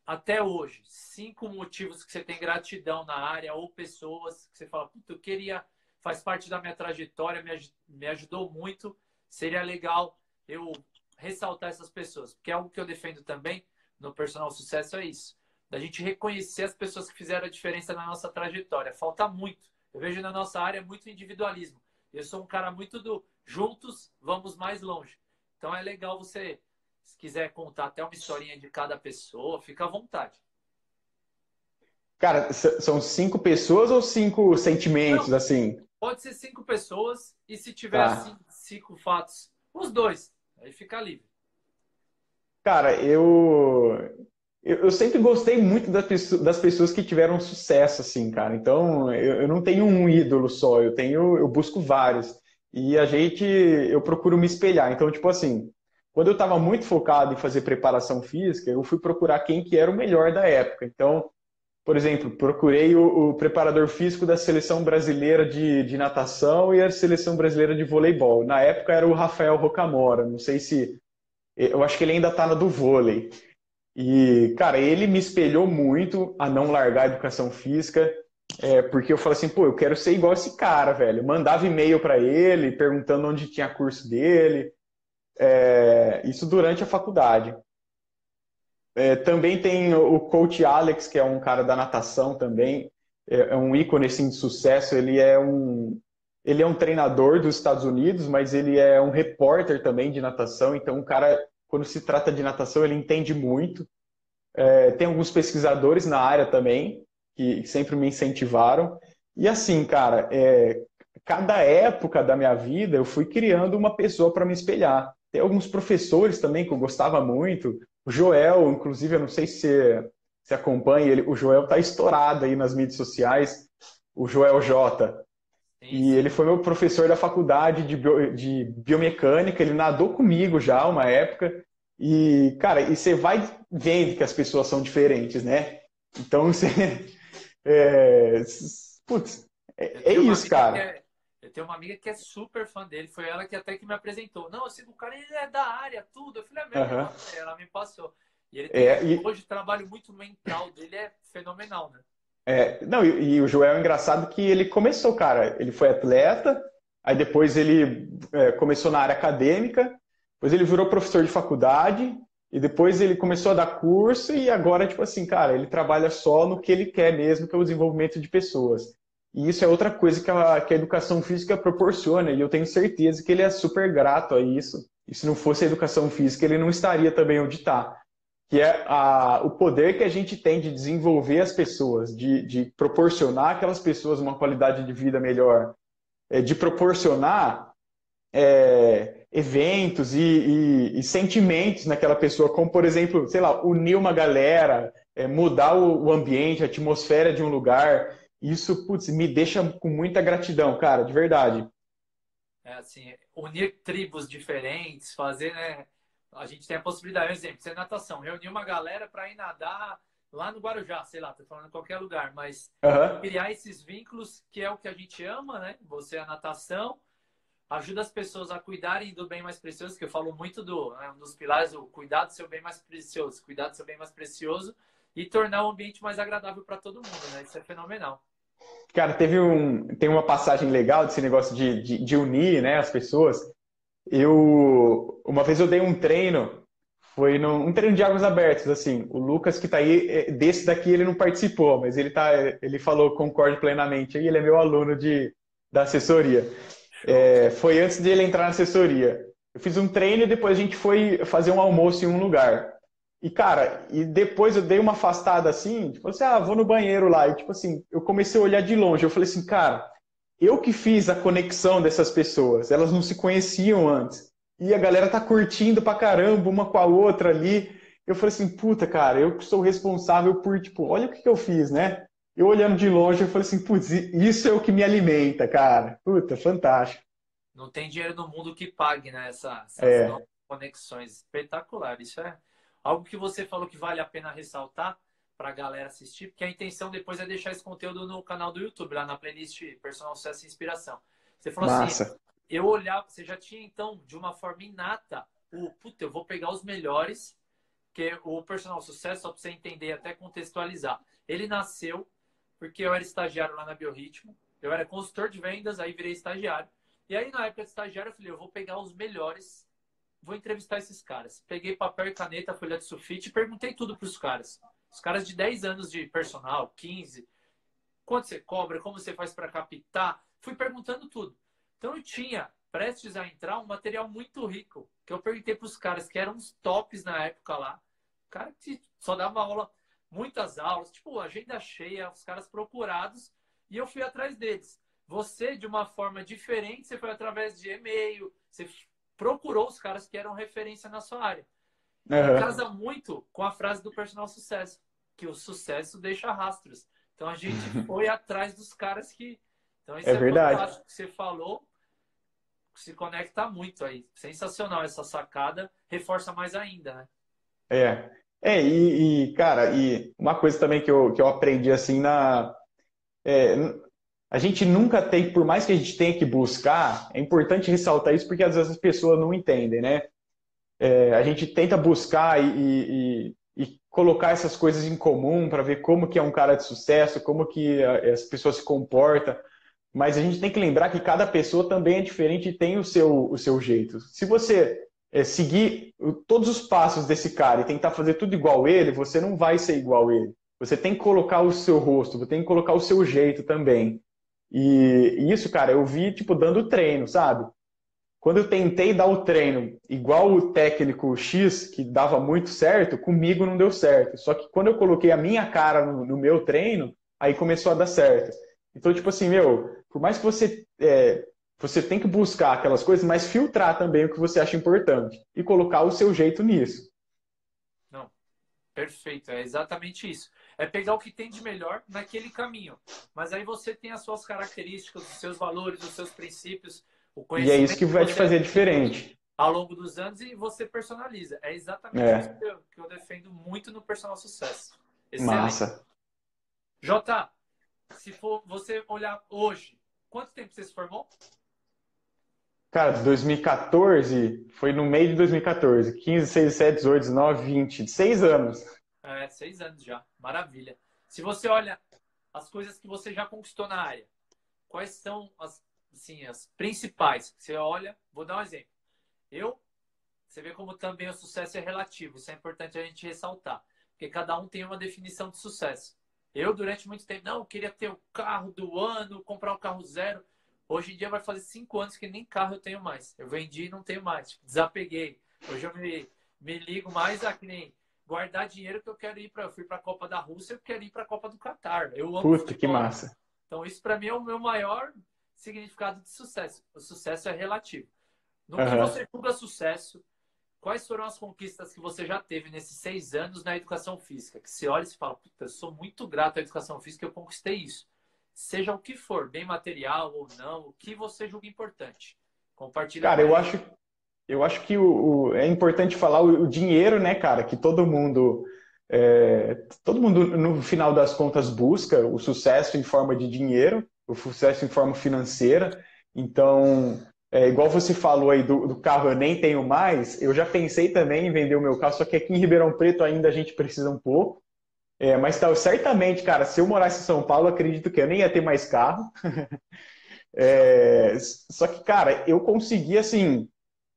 até hoje, cinco motivos que você tem gratidão na área ou pessoas que você fala, puta, eu queria, faz parte da minha trajetória, me, me ajudou muito, seria legal eu ressaltar essas pessoas, porque é algo que eu defendo também no personal sucesso é isso, da gente reconhecer as pessoas que fizeram a diferença na nossa trajetória. Falta muito. Eu vejo na nossa área muito individualismo. Eu sou um cara muito do juntos vamos mais longe. Então é legal você, se quiser contar até uma historinha de cada pessoa, fica à vontade. Cara, são cinco pessoas ou cinco sentimentos, Não, assim? Pode ser cinco pessoas e se tiver tá. assim, cinco fatos, os dois. Aí fica livre. Cara, eu eu, sempre gostei muito das pessoas que tiveram sucesso, assim, cara. Então, eu, não tenho um ídolo só, eu tenho, eu busco vários. E a gente, eu procuro me espelhar. Então, tipo assim, quando eu estava muito focado em fazer preparação física, eu fui procurar quem que era o melhor da época. Então, por exemplo, procurei o, o preparador físico da seleção brasileira de, de, natação e a seleção brasileira de voleibol. Na época era o Rafael Rocamora, não sei se. Eu acho que ele ainda está no do vôlei. E, cara, ele me espelhou muito a não largar a educação física, é, porque eu falei assim, pô, eu quero ser igual esse cara, velho. Mandava e-mail para ele, perguntando onde tinha curso dele. É, isso durante a faculdade. É, também tem o coach Alex, que é um cara da natação também, é, é, um ícone assim, de sucesso. Ele é um ele é um treinador dos Estados Unidos, mas ele é um repórter também de natação. Então, um cara, quando se trata de natação, ele entende muito. É, tem alguns pesquisadores na área também que sempre me incentivaram. E assim, cara, é, cada época da minha vida eu fui criando uma pessoa para me espelhar. Tem alguns professores também que eu gostava muito. O Joel, inclusive, eu não sei se você acompanha, ele, o Joel tá estourado aí nas mídias sociais, o Joel J. E ele foi meu professor da faculdade de, bio, de biomecânica, ele nadou comigo já uma época. E, cara, e você vai vendo que as pessoas são diferentes, né? Então você. É, putz, é, é isso, cara. É, eu tenho uma amiga que é super fã dele, foi ela que até que me apresentou. Não, assim, o cara ele é da área, tudo. Eu falei, é mesmo, uhum. ela me passou. E ele tem é, e... hoje trabalho muito mental dele é fenomenal, né? É, não, e, e, o Joel é engraçado que ele começou, cara. Ele foi atleta, aí depois ele é, começou na área acadêmica, depois ele virou professor de faculdade, e depois ele começou a dar curso, e agora, tipo assim, cara, ele trabalha só no que ele quer mesmo, que é o desenvolvimento de pessoas. E isso é outra coisa que a, que a educação física proporciona, e eu tenho certeza que ele é super grato a isso. E se não fosse a educação física, ele não estaria também onde está. Que é a, o poder que a gente tem de desenvolver as pessoas, de, de proporcionar aquelas pessoas uma qualidade de vida melhor, é, de proporcionar é, eventos e, e, e, sentimentos naquela pessoa, como, por exemplo, sei lá, unir uma galera, é, mudar o, o ambiente, a atmosfera de um lugar isso, putz, me deixa com muita gratidão, cara, de verdade. É assim, unir tribos diferentes, fazer, né? A gente tem a possibilidade, por exemplo, ser natação, reunir uma galera para ir nadar lá no Guarujá, sei lá, tô falando em qualquer lugar, mas Aham. criar esses vínculos que é o que a gente ama, né? Você é a natação, ajuda as pessoas a cuidarem do bem mais precioso, que eu falo muito do, né, um dos pilares, o cuidar do seu bem mais precioso, cuidar do seu bem mais precioso e tornar o ambiente mais agradável para todo mundo, né? Isso é fenomenal. Cara, teve um, tem uma passagem legal desse negócio de, de, de unir, né, as pessoas. Eu, uma vez eu dei um treino, foi num, um treino de águas abertas, assim. O Lucas que tá aí, é, desse daqui ele não participou, mas ele tá, ele falou, concordo plenamente. E ele é meu aluno de, da assessoria. É, foi antes de ele entrar na assessoria. Eu fiz um treino e depois a gente foi fazer um almoço em um lugar. E, cara, e depois eu dei uma afastada assim, tipo assim, ah, vou no banheiro lá. E, tipo assim, eu comecei a olhar de longe. Eu falei assim, cara, eu que fiz a conexão dessas pessoas. Elas não se conheciam antes. E a galera tá curtindo pra caramba uma com a outra ali. Eu falei assim, puta, cara, eu que sou responsável por, tipo, olha o que que eu fiz, né? Eu olhando de longe, eu falei assim, putz, isso é o que me alimenta, cara. Puta, fantástico. Não tem dinheiro no mundo que pague, né? Essa, essas É. conexões. Espetacular. Isso é algo que você falou que vale a pena ressaltar para a galera assistir, porque a intenção depois é deixar esse conteúdo no canal do YouTube, lá na playlist Personal Sucesso e Inspiração. Você falou assim, Massa. eu olhava, você já tinha então, de uma forma inata, o puta, eu vou pegar os melhores, que o Personal Sucesso, só para você entender e até contextualizar, ele nasceu porque eu era estagiário lá na Biorritmo, eu era consultor de vendas, aí virei estagiário. E aí, na época de estagiário, eu falei, eu vou pegar os melhores, vou entrevistar esses caras. Peguei papel e caneta, folha de sulfite e perguntei tudo para os caras. Os caras de 10 anos de personal, 15, quanto você cobra, como você faz para captar. Fui perguntando tudo. Então eu tinha, prestes a entrar, um material muito rico, que eu perguntei para os caras que eram os tops na época lá. O cara que só dava aula, muitas aulas, tipo, agenda cheia, os caras procurados, e eu fui atrás deles. Você, de uma forma diferente, você foi através de e-mail, você procurou os caras que eram referência na sua área. Aham. casa muito com a frase do personal sucesso, que o sucesso deixa rastros. Então a gente foi atrás dos caras que. Então isso É é, verdade. que você falou. Se conecta muito aí. Sensacional essa sacada. Reforça mais ainda, né? É. É, e, e, cara, e uma coisa também que eu, que eu aprendi assim na. é, a gente nunca tem, por mais que a gente tenha que buscar, é importante ressaltar isso porque às vezes as pessoas não entendem, né? É, a gente tenta buscar e, e- e- colocar essas coisas em comum para ver como que é um cara de sucesso, como que a- as pessoas se comportam, mas a gente tem que lembrar que cada pessoa também é diferente e tem o seu, o seu jeito. Se você é, seguir todos os passos desse cara e tentar fazer tudo igual ele, você não vai ser igual ele. Você tem que colocar o seu rosto, você tem que colocar o seu jeito também. E, e isso, cara, eu vi, tipo, dando treino, sabe? Quando eu tentei dar o treino igual o técnico X, que dava muito certo, comigo não deu certo. Só que quando eu coloquei a minha cara no, no meu treino, aí começou a dar certo. Então, tipo assim, meu, por mais que você é, você tem que buscar aquelas coisas, mas filtrar também o que você acha importante e colocar o seu jeito nisso. Não. Perfeito. É exatamente isso. É pegar o que tem de melhor naquele caminho. Mas aí você tem as suas características, os seus valores, os seus princípios, E é isso que vai te fazer diferente. Ao longo dos anos e você personaliza. É exatamente É. isso que eu, que eu defendo muito no personal sucesso. Excelente. Massa. Jota, se for você olhar hoje, quanto tempo você se formou? Cara, 2014, foi no meio de 2014. 15, 16, 17, 18, 19, 20. Seis anos. É, seis anos já. Maravilha. Se você olha as coisas que você já conquistou na área, quais são as, assim, as principais? Você olha, vou dar um exemplo. Eu, você vê como também o sucesso é relativo. Isso é importante a gente ressaltar. Porque cada um tem uma definição de sucesso. Eu, durante muito tempo, não, queria ter o carro do ano, comprar um carro zero. Hoje em dia vai fazer cinco anos que nem carro eu tenho mais. Eu vendi e não tenho mais. Tipo, desapeguei. Hoje eu me, me ligo mais a que nem guardar dinheiro que eu quero ir para. Eu fui para a Copa da Rússia, eu quero ir para a Copa do Catar. Eu amo Puta, que massa. Então, isso para mim é o meu maior significado de sucesso. O sucesso é relativo. No que Aham. você julga sucesso, quais foram as conquistas que você já teve nesses seis anos na educação física? Que você olha e se fala, puta, eu sou muito grato à educação física, eu conquistei isso. Seja o que for, bem material ou não, o que você julga importante. Compartilha Cara, eu acho, eu acho que o, o- é importante falar o, o dinheiro, né, cara, que todo mundo É, todo mundo, no final das contas, busca o sucesso em forma de dinheiro, o sucesso em forma financeira. Então, é, igual você falou aí do, do, carro, eu nem tenho mais, eu já pensei também em vender o meu carro, só que aqui em Ribeirão Preto ainda a gente precisa um pouco. É, mas tá, certamente, cara, se eu morasse em São Paulo, acredito que eu nem ia ter mais carro. é, só que, cara, eu consegui, assim,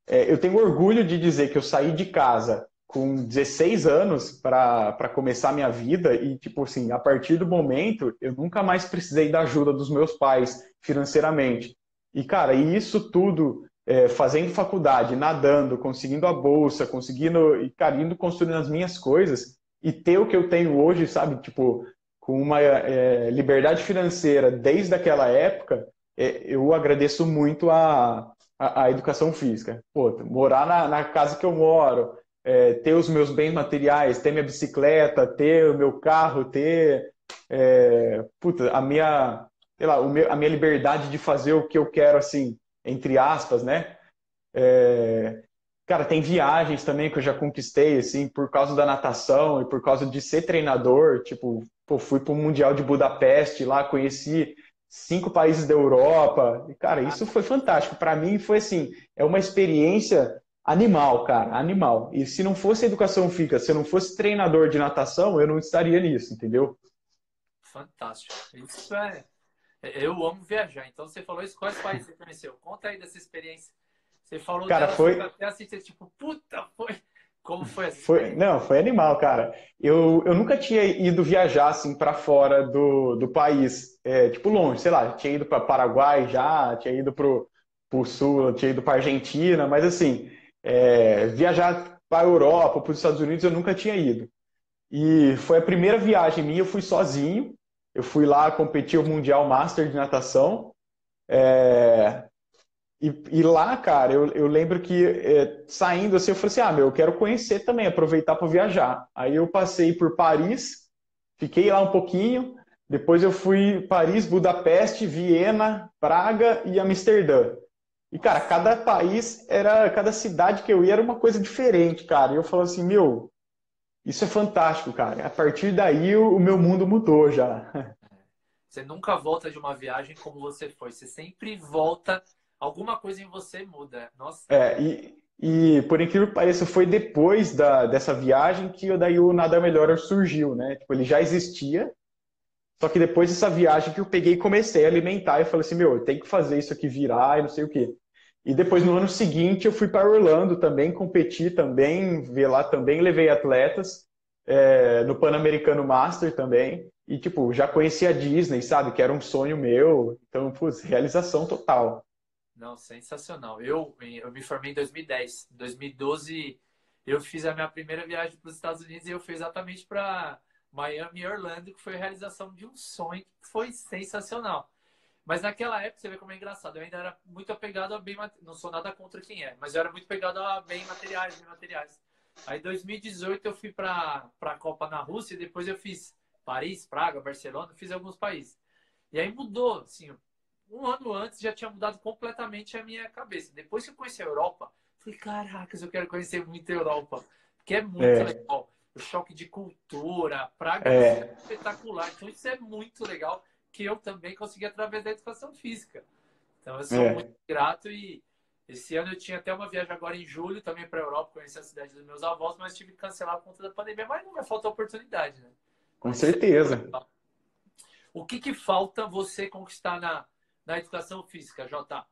é, eu tenho orgulho de dizer que eu saí de casa com 16 anos para começar minha vida e, tipo assim, a partir do momento, eu nunca mais precisei da ajuda dos meus pais financeiramente. E, cara, isso tudo é, fazendo faculdade, nadando, conseguindo a bolsa, conseguindo, e, cara, indo construindo as minhas coisas e ter o que eu tenho hoje, sabe? Tipo, com uma é, liberdade financeira desde aquela época, é, eu agradeço muito a, a, a, educação física. Pô, morar na, na casa que eu moro, é, ter os meus bens materiais, ter minha bicicleta, ter o meu carro, ter é, puta, a minha sei lá, meu, a minha liberdade de fazer o que eu quero, assim, entre aspas, né? É, cara, tem viagens também que eu já conquistei, assim, por causa da natação e por causa de ser treinador. Tipo, pô, fui para o Mundial de Budapeste lá, conheci cinco países da Europa. E, cara, isso foi fantástico. Para mim, foi assim, é uma experiência animal, cara, animal. E se não fosse educação física, se eu não fosse treinador de natação, eu não estaria nisso, entendeu? Fantástico. Isso é eu amo viajar. Então você falou isso, quais países você conheceu? Conta aí dessa experiência. Você falou cara, dela, foi até assistir, tipo, puta, foi. Como foi assim? Foi, não, foi animal, cara. Eu, eu nunca tinha ido viajar assim para fora do, do país, é, tipo longe, sei lá, tinha ido para Paraguai já, tinha ido pro, pro sul, tinha ido para Argentina, mas assim, é, viajar para Europa, para os Estados Unidos eu nunca tinha ido. E foi a primeira viagem minha, eu fui sozinho, eu fui lá competir o Mundial Master de natação. É... E, e, lá, cara, eu, eu lembro que é, saindo assim, eu falei assim: ah, meu, eu quero conhecer também, aproveitar para viajar. Aí eu passei por Paris, fiquei lá um pouquinho. Depois eu fui Paris, Budapeste, Viena, Praga e Amsterdã. E, cara, cada país era, cada cidade que eu ia era uma coisa diferente, cara. E eu falo assim, meu, isso é fantástico, cara. A partir daí o, meu mundo mudou já. Você nunca volta de uma viagem como você foi. Você sempre volta, alguma coisa em você muda. Nossa. É, e, e por incrível que pareça, foi depois da, dessa viagem que daí o Nada Melhor surgiu, né? Tipo, ele já existia, só que depois dessa viagem que eu peguei e comecei a alimentar e falei assim, meu, eu tenho que fazer isso aqui virar e não sei o quê. E depois, no ano seguinte, eu fui para Orlando também, competi também, ver lá também, levei atletas, é, no Pan-Americano Master também. E, tipo, já conheci a Disney, sabe? Que era um sonho meu. Então, putz, realização total. Não, sensacional. Eu, eu me formei em 2010. Em 2012, eu fiz a minha primeira viagem para os Estados Unidos e eu fui exatamente para Miami e Orlando, que foi a realização de um sonho que foi sensacional. Mas naquela época, você vê como é engraçado, eu ainda era muito apegado a bem Não sou nada contra quem é, mas eu era muito apegado a bem materiais, bem materiais. Aí em 2018 eu fui para a Copa na Rússia e depois eu fiz Paris, Praga, Barcelona, fiz alguns países. E aí mudou, assim, um ano antes já tinha mudado completamente a minha cabeça. Depois que eu conheci a Europa, falei, caracas, eu quero conhecer muito a Europa, porque é muito é. legal. O choque de cultura, Praga é. é espetacular. Então isso é muito legal que eu também consegui através da educação física. Então eu sou é. muito grato e esse ano eu tinha até uma viagem agora em julho também para a Europa, conhecer a cidade dos meus avós, mas tive que cancelar por conta da pandemia, mas não me faltou oportunidade, né? Com certeza. O que, que falta você conquistar na, na educação física, Jota?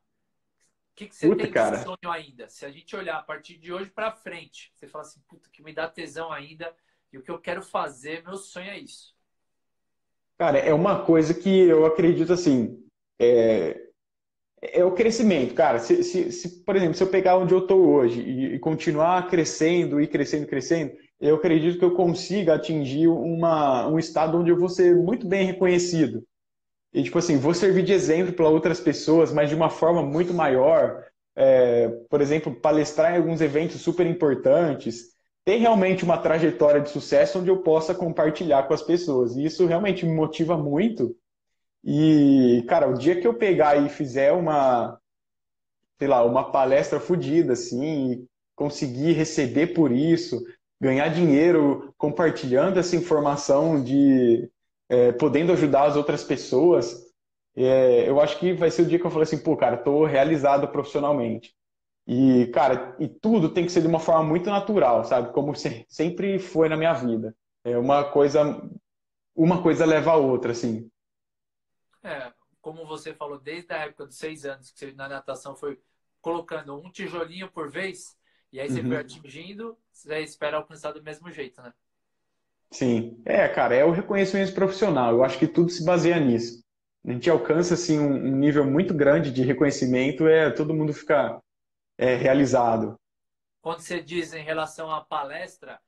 O que, que você puta, tem cara. de sonho ainda? Se a gente olhar a partir de hoje para frente, você fala assim, puta, que me dá tesão ainda e o que eu quero fazer, meu sonho é isso. Cara, é uma coisa que eu acredito assim, é, é o crescimento, cara. Se, se, se, por exemplo, se eu pegar onde eu estou hoje e, e, continuar crescendo e crescendo, crescendo, eu acredito que eu consiga atingir uma, um estado onde eu vou ser muito bem reconhecido. E, tipo assim, vou servir de exemplo para outras pessoas, mas de uma forma muito maior. É, por exemplo, palestrar em alguns eventos super importantes, ter realmente uma trajetória de sucesso onde eu possa compartilhar com as pessoas. E isso realmente me motiva muito. E, cara, o dia que eu pegar e fizer uma, sei lá, uma palestra fodida, assim, e conseguir receber por isso, ganhar dinheiro compartilhando essa informação, de é, podendo ajudar as outras pessoas, é, eu acho que vai ser o dia que eu falei assim, pô, cara, tô realizado profissionalmente. E, cara, e tudo tem que ser de uma forma muito natural, sabe? Como sempre foi na minha vida. É uma coisa, uma coisa leva a outra, assim. É, como você falou, desde a época dos seis anos que você na natação foi colocando um tijolinho por vez, e aí você uhum. foi atingindo, você espera alcançar do mesmo jeito, né? Sim. É, cara, é o reconhecimento profissional. Eu acho que tudo se baseia nisso. A gente alcança, assim, um, nível muito grande de reconhecimento, é todo mundo fica é, realizado. Quando você diz em relação à palestra,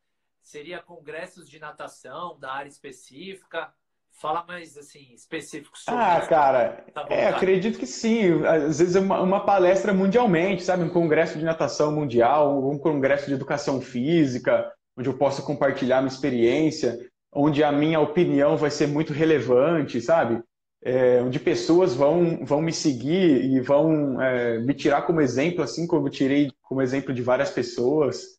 seria congressos de natação da área específica? Fala mais assim, específico sobre Ah, isso. cara, tá é, acredito que sim. Às vezes é uma, uma, palestra mundialmente, sabe? Um congresso de natação mundial, um congresso de educação física, onde eu possa compartilhar minha experiência, onde a minha opinião vai ser muito relevante, sabe? é, onde pessoas vão, vão me seguir e vão é, me tirar como exemplo, assim como eu tirei como exemplo de várias pessoas.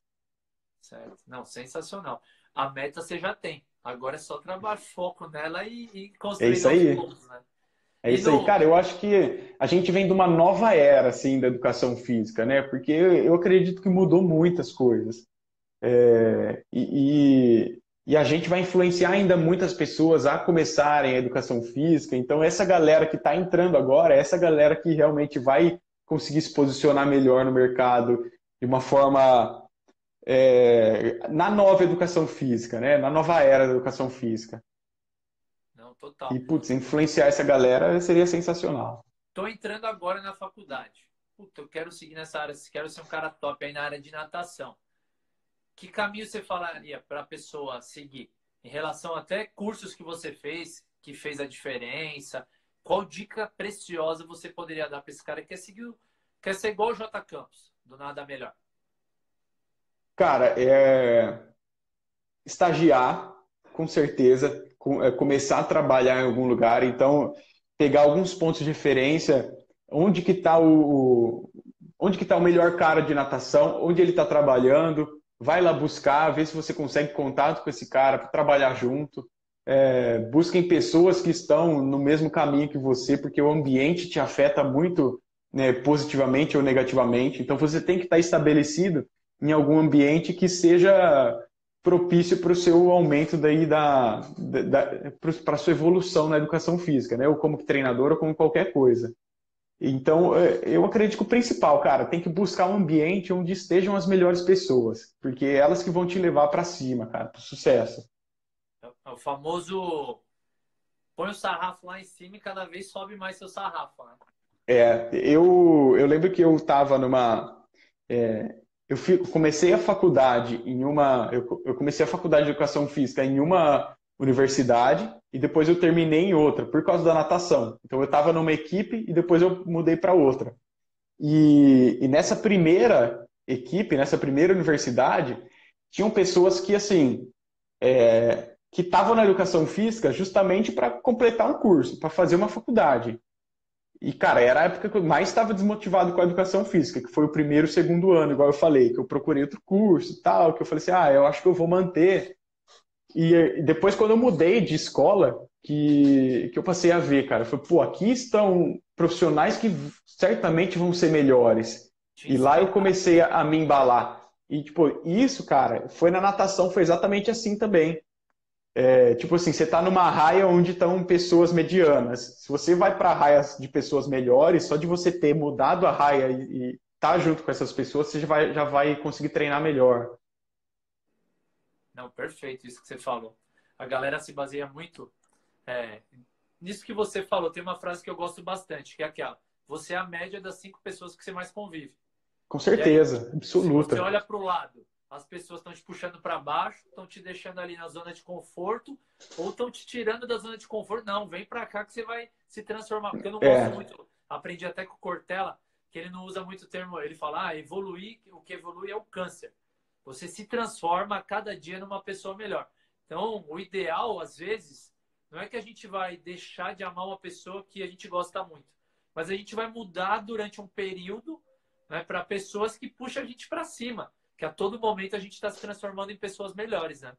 Certo. Não, sensacional. A meta você já tem. Agora é só trabalhar foco nela e, e construir é isso aí. Pontos, né? É isso aí, cara. Eu acho que a gente vem de uma nova era, assim, da educação física, né? Porque eu acredito que mudou muitas coisas. É, e, e a gente vai influenciar ainda muitas pessoas a começarem a educação física. Então, essa galera que está entrando agora, essa galera que realmente vai conseguir se posicionar melhor no mercado de uma forma é, na nova educação física, né? na nova era da educação física. Não, total. E, putz, influenciar essa galera seria sensacional. Estou entrando agora na faculdade. Puta, eu quero seguir nessa área, quero ser um cara top aí na área de natação que caminho você falaria para a pessoa seguir? Em relação até cursos que você fez, que fez a diferença, qual dica preciosa você poderia dar para esse cara que quer seguir, quer ser igual o J Campos, do nada melhor? Cara, é estagiar, com certeza, é, começar a trabalhar em algum lugar, então pegar alguns pontos de referência, onde que está o onde que está o melhor cara de natação, onde ele está trabalhando, vai lá buscar, vê se você consegue contato com esse cara para trabalhar junto. É, busquem pessoas que estão no mesmo caminho que você, porque o ambiente te afeta muito né, positivamente ou negativamente. Então você tem que estar estabelecido em algum ambiente que seja propício para o seu aumento daí da, da, da para a sua evolução na educação física, né? Ou como treinador ou como qualquer coisa. Então, é, eu acredito que o principal, cara, tem que buscar um ambiente onde estejam as melhores pessoas, porque é elas que vão te levar para cima, cara, para sucesso. É o famoso põe o sarrafo lá em cima e cada vez sobe mais seu sarrafo, né? É, eu, eu lembro que eu estava numa. É, eu comecei a faculdade em uma. Eu, eu comecei a faculdade de educação física em uma universidade e depois eu terminei em outra por causa da natação. Então eu estava numa equipe e depois eu mudei para outra. E, e, nessa primeira equipe, nessa primeira universidade, tinham pessoas que assim é, que estavam na educação física justamente para completar um curso, para fazer uma faculdade. E, cara, era a época que eu mais estava desmotivado com a educação física, que foi o primeiro segundo ano, igual eu falei, que eu procurei outro curso tal, que eu falei assim, ah, eu acho que eu vou manter e depois, quando eu mudei de escola, que, que eu passei a ver, cara, foi, pô, aqui estão profissionais que certamente vão ser melhores. E lá eu comecei a, a me embalar. E, tipo, isso, cara, foi na natação, foi exatamente assim também. É, tipo assim, você está numa raia onde estão pessoas medianas. Se você vai para raias de pessoas melhores, só de você ter mudado a raia e, estar tá junto com essas pessoas, você já vai, já vai conseguir treinar melhor. Não, perfeito isso que você falou. A galera se baseia muito é, nisso que você falou. Tem uma frase que eu gosto bastante, que é aquela: você é a média das cinco pessoas que você mais convive. Com certeza, aí, absoluta. Você olha para o lado, as pessoas estão te puxando para baixo, estão te deixando ali na zona de conforto, ou estão te tirando da zona de conforto. Não, vem para cá que você vai se transformar. Porque eu não gosto é. muito. Aprendi até com o Cortella que ele não usa muito o termo. Ele fala: ah, evoluir, o que evolui é o câncer. Você se transforma a cada dia numa pessoa melhor. Então, o ideal, às vezes, não é que a gente vai deixar de amar uma pessoa que a gente gosta muito, mas a gente vai mudar durante um período né, para pessoas que puxam a gente para cima. que a todo momento a gente está se transformando em pessoas melhores, né?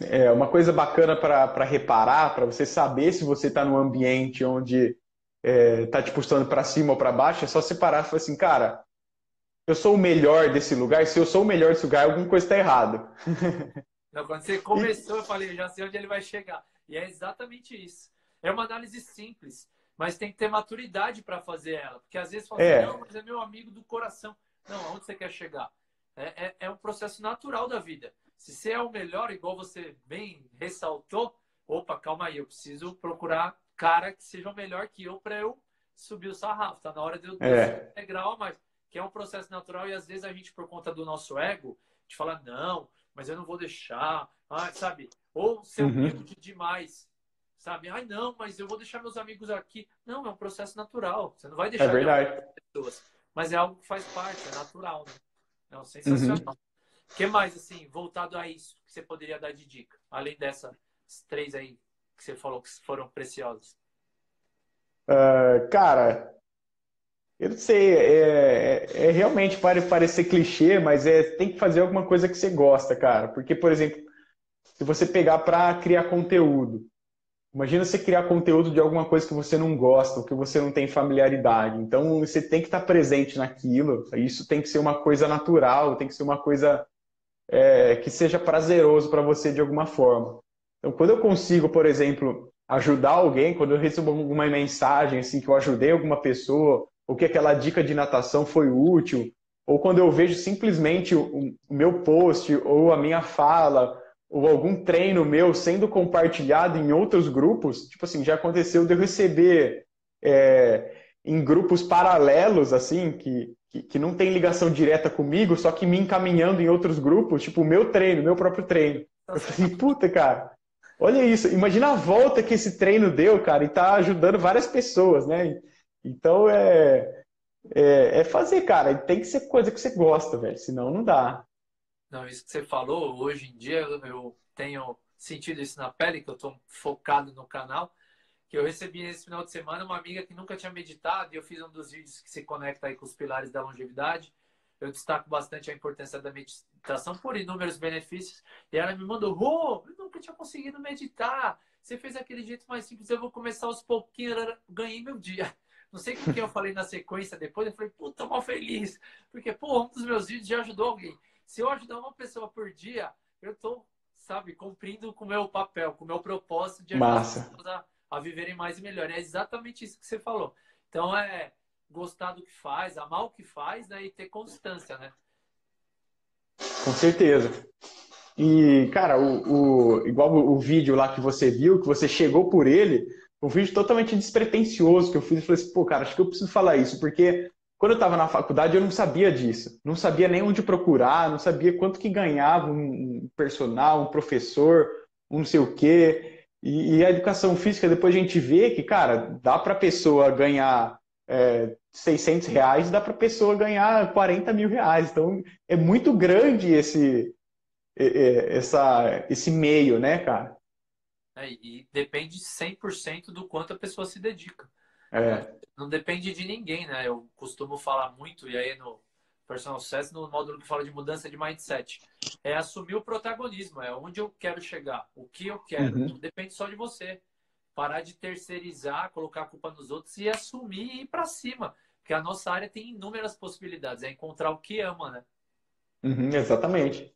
É uma coisa bacana para reparar, para você saber se você está num ambiente onde é, tá te puxando para cima ou para baixo, é só separar e falar assim, cara, eu sou o melhor desse lugar, se eu sou o melhor desse lugar, alguma coisa está errada. Não, quando você começou, eu falei, eu já sei onde ele vai chegar. E é exatamente isso. É uma análise simples, mas tem que ter maturidade para fazer ela. Porque às vezes fala assim, é. não, mas é meu amigo do coração. Não, aonde você quer chegar? É, é, é um processo natural da vida. Se você é o melhor, igual você bem ressaltou, opa, calma aí, eu preciso procurar cara que seja o melhor que eu para eu subir o sarrafo. Tá na hora de eu é. degrau a mais. Que é um processo natural e às vezes a gente, por conta do nosso ego, te fala, não, mas eu não vou deixar, ah, sabe? Ou ser uhum. humilde demais, sabe? Ai, não, mas eu vou deixar meus amigos aqui. Não, é um processo natural. Você não vai deixar é verdade. pessoas. Mas é algo que faz parte, é natural, né? É um sensacional. O uhum. que mais, assim, voltado a isso, que você poderia dar de dica? Além dessas três aí que você falou que foram preciosas. Uh, cara, eu não sei, é, é, é realmente para parecer clichê, mas é, tem que fazer alguma coisa que você gosta, cara. Porque, por exemplo, se você pegar para criar conteúdo, imagina você criar conteúdo de alguma coisa que você não gosta, ou que você não tem familiaridade. Então, você tem que estar presente naquilo. Isso tem que ser uma coisa natural, tem que ser uma coisa é, que seja prazeroso para você de alguma forma. Então, quando eu consigo, por exemplo, ajudar alguém, quando eu recebo alguma mensagem assim que eu ajudei alguma pessoa, ou que aquela dica de natação foi útil, ou quando eu vejo simplesmente o, meu post ou a minha fala ou algum treino meu sendo compartilhado em outros grupos, tipo assim, já aconteceu de eu receber é, em grupos paralelos, assim, que, que, que, não tem ligação direta comigo, só que me encaminhando em outros grupos, tipo o meu treino, meu próprio treino. Eu falei, puta, cara, olha isso, imagina a volta que esse treino deu, cara, e tá ajudando várias pessoas, né? Então é, é, é, fazer, cara. Tem que ser coisa que você gosta, velho. Senão não dá. Não, isso que você falou, hoje em dia eu tenho sentido isso na pele, que eu estou focado no canal. Que eu recebi nesse final de semana uma amiga que nunca tinha meditado e eu fiz um dos vídeos que se conecta aí com os pilares da longevidade. Eu destaco bastante a importância da meditação por inúmeros benefícios. E ela me mandou: oh, eu nunca tinha conseguido meditar. Você fez aquele jeito mais simples, eu vou começar aos pouquinhos. Ganhei meu dia. Não sei o que eu falei na sequência depois, eu falei, puta, mal feliz. Porque, pô, um dos meus vídeos já ajudou alguém. Se eu ajudar uma pessoa por dia, eu tô, sabe, cumprindo com o meu papel, com o meu propósito de ajudar Massa. as pessoas a, a viverem mais e melhor. É exatamente isso que você falou. Então, é gostar do que faz, amar o que faz, né, e ter constância, né? Com certeza. E, cara, o, o, igual o vídeo lá que você viu, que você chegou por ele, um vídeo totalmente despretensioso que eu fiz e falei assim, pô, cara, acho que eu preciso falar isso, porque quando eu estava na faculdade eu não sabia disso. Não sabia nem onde procurar, não sabia quanto que ganhava um personal, um professor, um não sei o quê. E, e a educação física, depois a gente vê que, cara, dá para a pessoa ganhar é, 600 reais, dá para a pessoa ganhar 40 mil reais. Então, é muito grande esse, essa, esse meio, né, cara? É, e depende 100% do quanto a pessoa se dedica. É. Não depende de ninguém, né? Eu costumo falar muito, e aí no Personal Success, no módulo que fala de mudança de mindset, é assumir o protagonismo, é onde eu quero chegar, o que eu quero. Uhum. Não depende só de você. Parar de terceirizar, colocar a culpa nos outros e assumir e ir para cima. Porque a nossa área tem inúmeras possibilidades, é encontrar o que ama, né? Uhum, exatamente.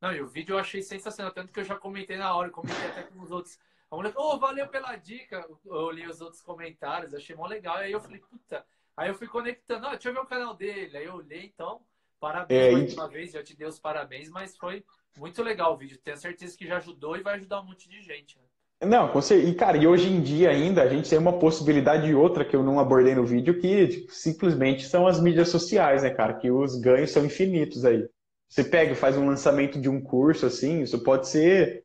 Não, e o vídeo eu achei sensacional, tanto que eu já comentei na hora, comentei até com os outros. A mulher falou, oh, valeu pela dica. Eu li os outros comentários, achei mó legal. Aí eu falei, puta. Aí eu fui conectando, oh, deixa eu ver o canal dele. Aí eu olhei, então, parabéns é, mais uma vez, já te dei os parabéns, mas foi muito legal o vídeo. Tenho certeza que já ajudou e vai ajudar um monte de gente. Né? Não, e cara, e hoje em dia ainda a gente tem uma possibilidade de outra que eu não abordei no vídeo, que tipo, simplesmente são as mídias sociais, né, cara? Que os ganhos são infinitos aí. Você pega e faz um lançamento de um curso, assim, isso pode ser.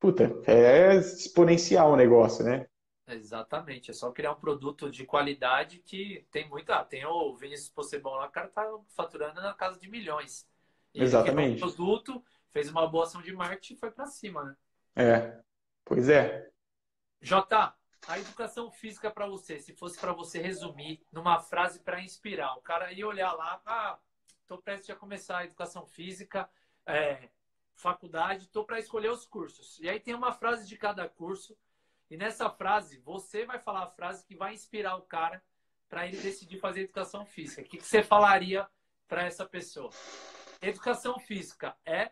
Puta, é exponencial o negócio, né? Exatamente, é só criar um produto de qualidade que tem muita. Ah, tem o Vinícius Possebon lá, o cara tá faturando na casa de milhões. E Exatamente. Um produto, fez uma boa ação de marketing e foi para cima, né? É, pois é. Jota, a educação física para você, se fosse para você resumir numa frase para inspirar, o cara ia olhar lá, ah, estou prestes a começar a educação física, é, faculdade, estou para escolher os cursos. E aí tem uma frase de cada curso, e nessa frase, você vai falar a frase que vai inspirar o cara para ele decidir fazer educação física. O que, que você falaria para essa pessoa? Educação física é.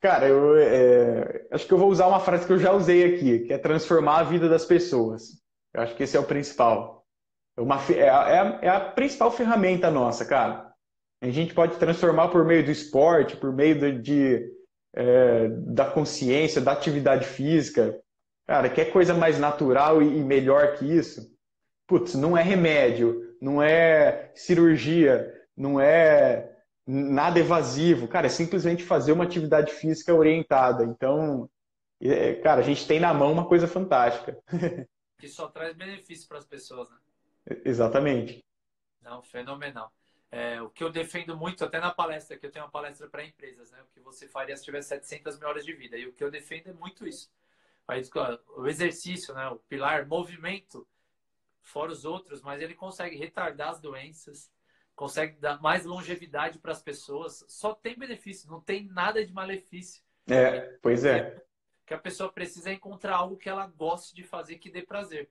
Cara, eu é, acho que eu vou usar uma frase que eu já usei aqui, que é transformar a vida das pessoas. Eu acho que esse é o principal. É, uma, é, a, é a principal ferramenta nossa, cara. A gente pode transformar por meio do esporte, por meio de, de é, da consciência, da atividade física. Cara, quer coisa mais natural e, e melhor que isso? Putz, não é remédio, não é cirurgia, não é nada evasivo. Cara, é simplesmente fazer uma atividade física orientada. Então, é, cara, a gente tem na mão uma coisa fantástica. Que só traz benefício para as pessoas, né? Exatamente. Não, fenomenal. É, o que eu defendo muito, até na palestra, que eu tenho uma palestra para empresas, né? O que você faria se tivesse 700 mil horas de vida. E o que eu defendo é muito isso. O exercício, né? o pilar, movimento, fora os outros, mas ele consegue retardar as doenças, consegue dar mais longevidade para as pessoas. Só tem benefício, não tem nada de malefício. É, pois é. Que a pessoa precisa encontrar algo que ela goste de fazer que dê prazer.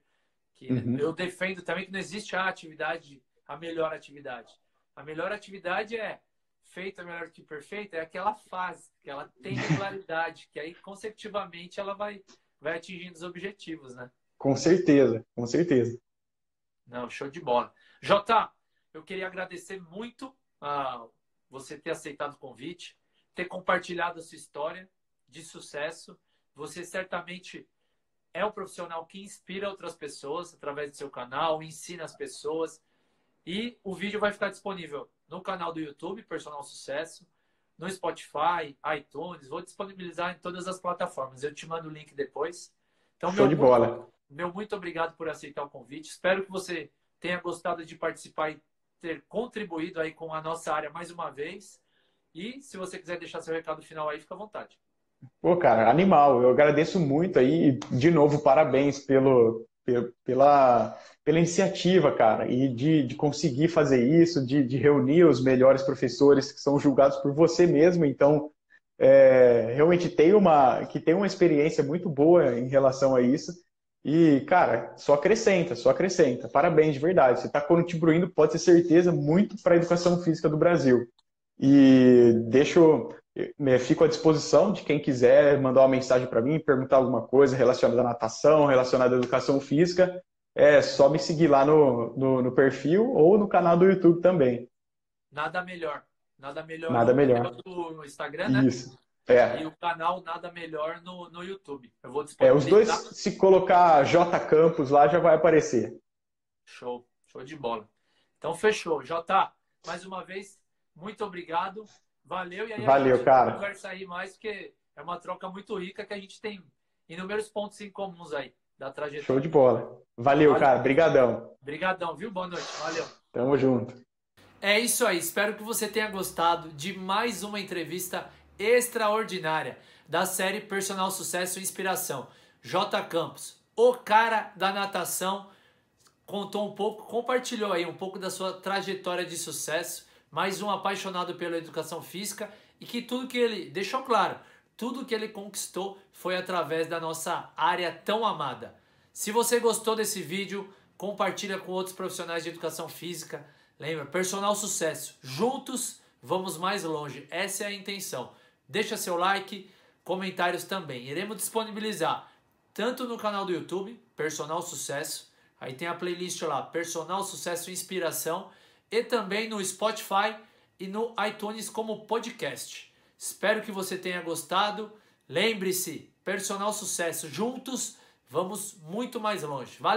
Que uhum. Eu defendo também que não existe a atividade, a melhor atividade. A melhor atividade é feita melhor que perfeita, é aquela fase, que ela tem regularidade, que aí consecutivamente ela vai, vai atingindo os objetivos, né? Com certeza, com certeza. Não, show de bola. Jota, eu queria agradecer muito a você ter aceitado o convite, ter compartilhado a sua história de sucesso. Você certamente é um profissional que inspira outras pessoas através do seu canal, ensina as pessoas. E o vídeo vai ficar disponível no canal do YouTube, Personal Sucesso, no Spotify, iTunes. Vou disponibilizar em todas as plataformas. Eu te mando o link depois. Então, Show de bola. Muito, meu muito obrigado por aceitar o convite. Espero que você tenha gostado de participar e ter contribuído aí com a nossa área mais uma vez. E se você quiser deixar seu recado final aí, fica à vontade. Pô, cara, animal. Eu agradeço muito aí. De novo, parabéns pelo, pela, pela iniciativa, cara, e de, de conseguir fazer isso, de, de reunir os melhores professores que são julgados por você mesmo. Então, é, realmente tem uma que tem uma experiência muito boa em relação a isso. E, cara, só acrescenta, só acrescenta. Parabéns, de verdade. Você está contribuindo, pode ter certeza, muito para a educação física do Brasil. E deixo, fico à disposição de quem quiser mandar uma mensagem para mim, perguntar alguma coisa relacionada à natação, relacionada à educação física. É só me seguir lá no, no, no perfil ou no canal do YouTube também. Nada melhor. Nada melhor Nada melhor. no Instagram, né? Isso. É. E o canal Nada Melhor no, no YouTube. Eu vou É, os dois, se colocar J Campos lá, já vai aparecer. Show. Show de bola. Então, fechou. J, mais uma vez, muito obrigado. Valeu. E aí Valeu, a gente cara. conversa aí mais, porque é uma troca muito rica que a gente tem inúmeros pontos em comuns aí da trajetória. Show de bola. Valeu, Valeu. cara. Obrigadão. Obrigadão, viu? Boa noite. Valeu. Tamo junto. É isso aí. Espero que você tenha gostado de mais uma entrevista extraordinária da série Personal Sucesso e Inspiração. J. Campos, o cara da natação, contou um pouco, compartilhou aí um pouco da sua trajetória de sucesso, mais um apaixonado pela educação física e que tudo que ele deixou claro, tudo que ele conquistou foi através da nossa área tão amada. Se você gostou desse vídeo, compartilha com outros profissionais de educação física. Lembra, personal sucesso. Juntos vamos mais longe. Essa é a intenção. Deixa seu like, comentários também. Iremos disponibilizar tanto no canal do YouTube, Personal Sucesso, aí tem a playlist lá, Personal Sucesso Inspiração, e também no Spotify e no iTunes como podcast. Espero que você tenha gostado. Lembre-se, Personal Sucesso juntos, vamos muito mais longe. Valeu!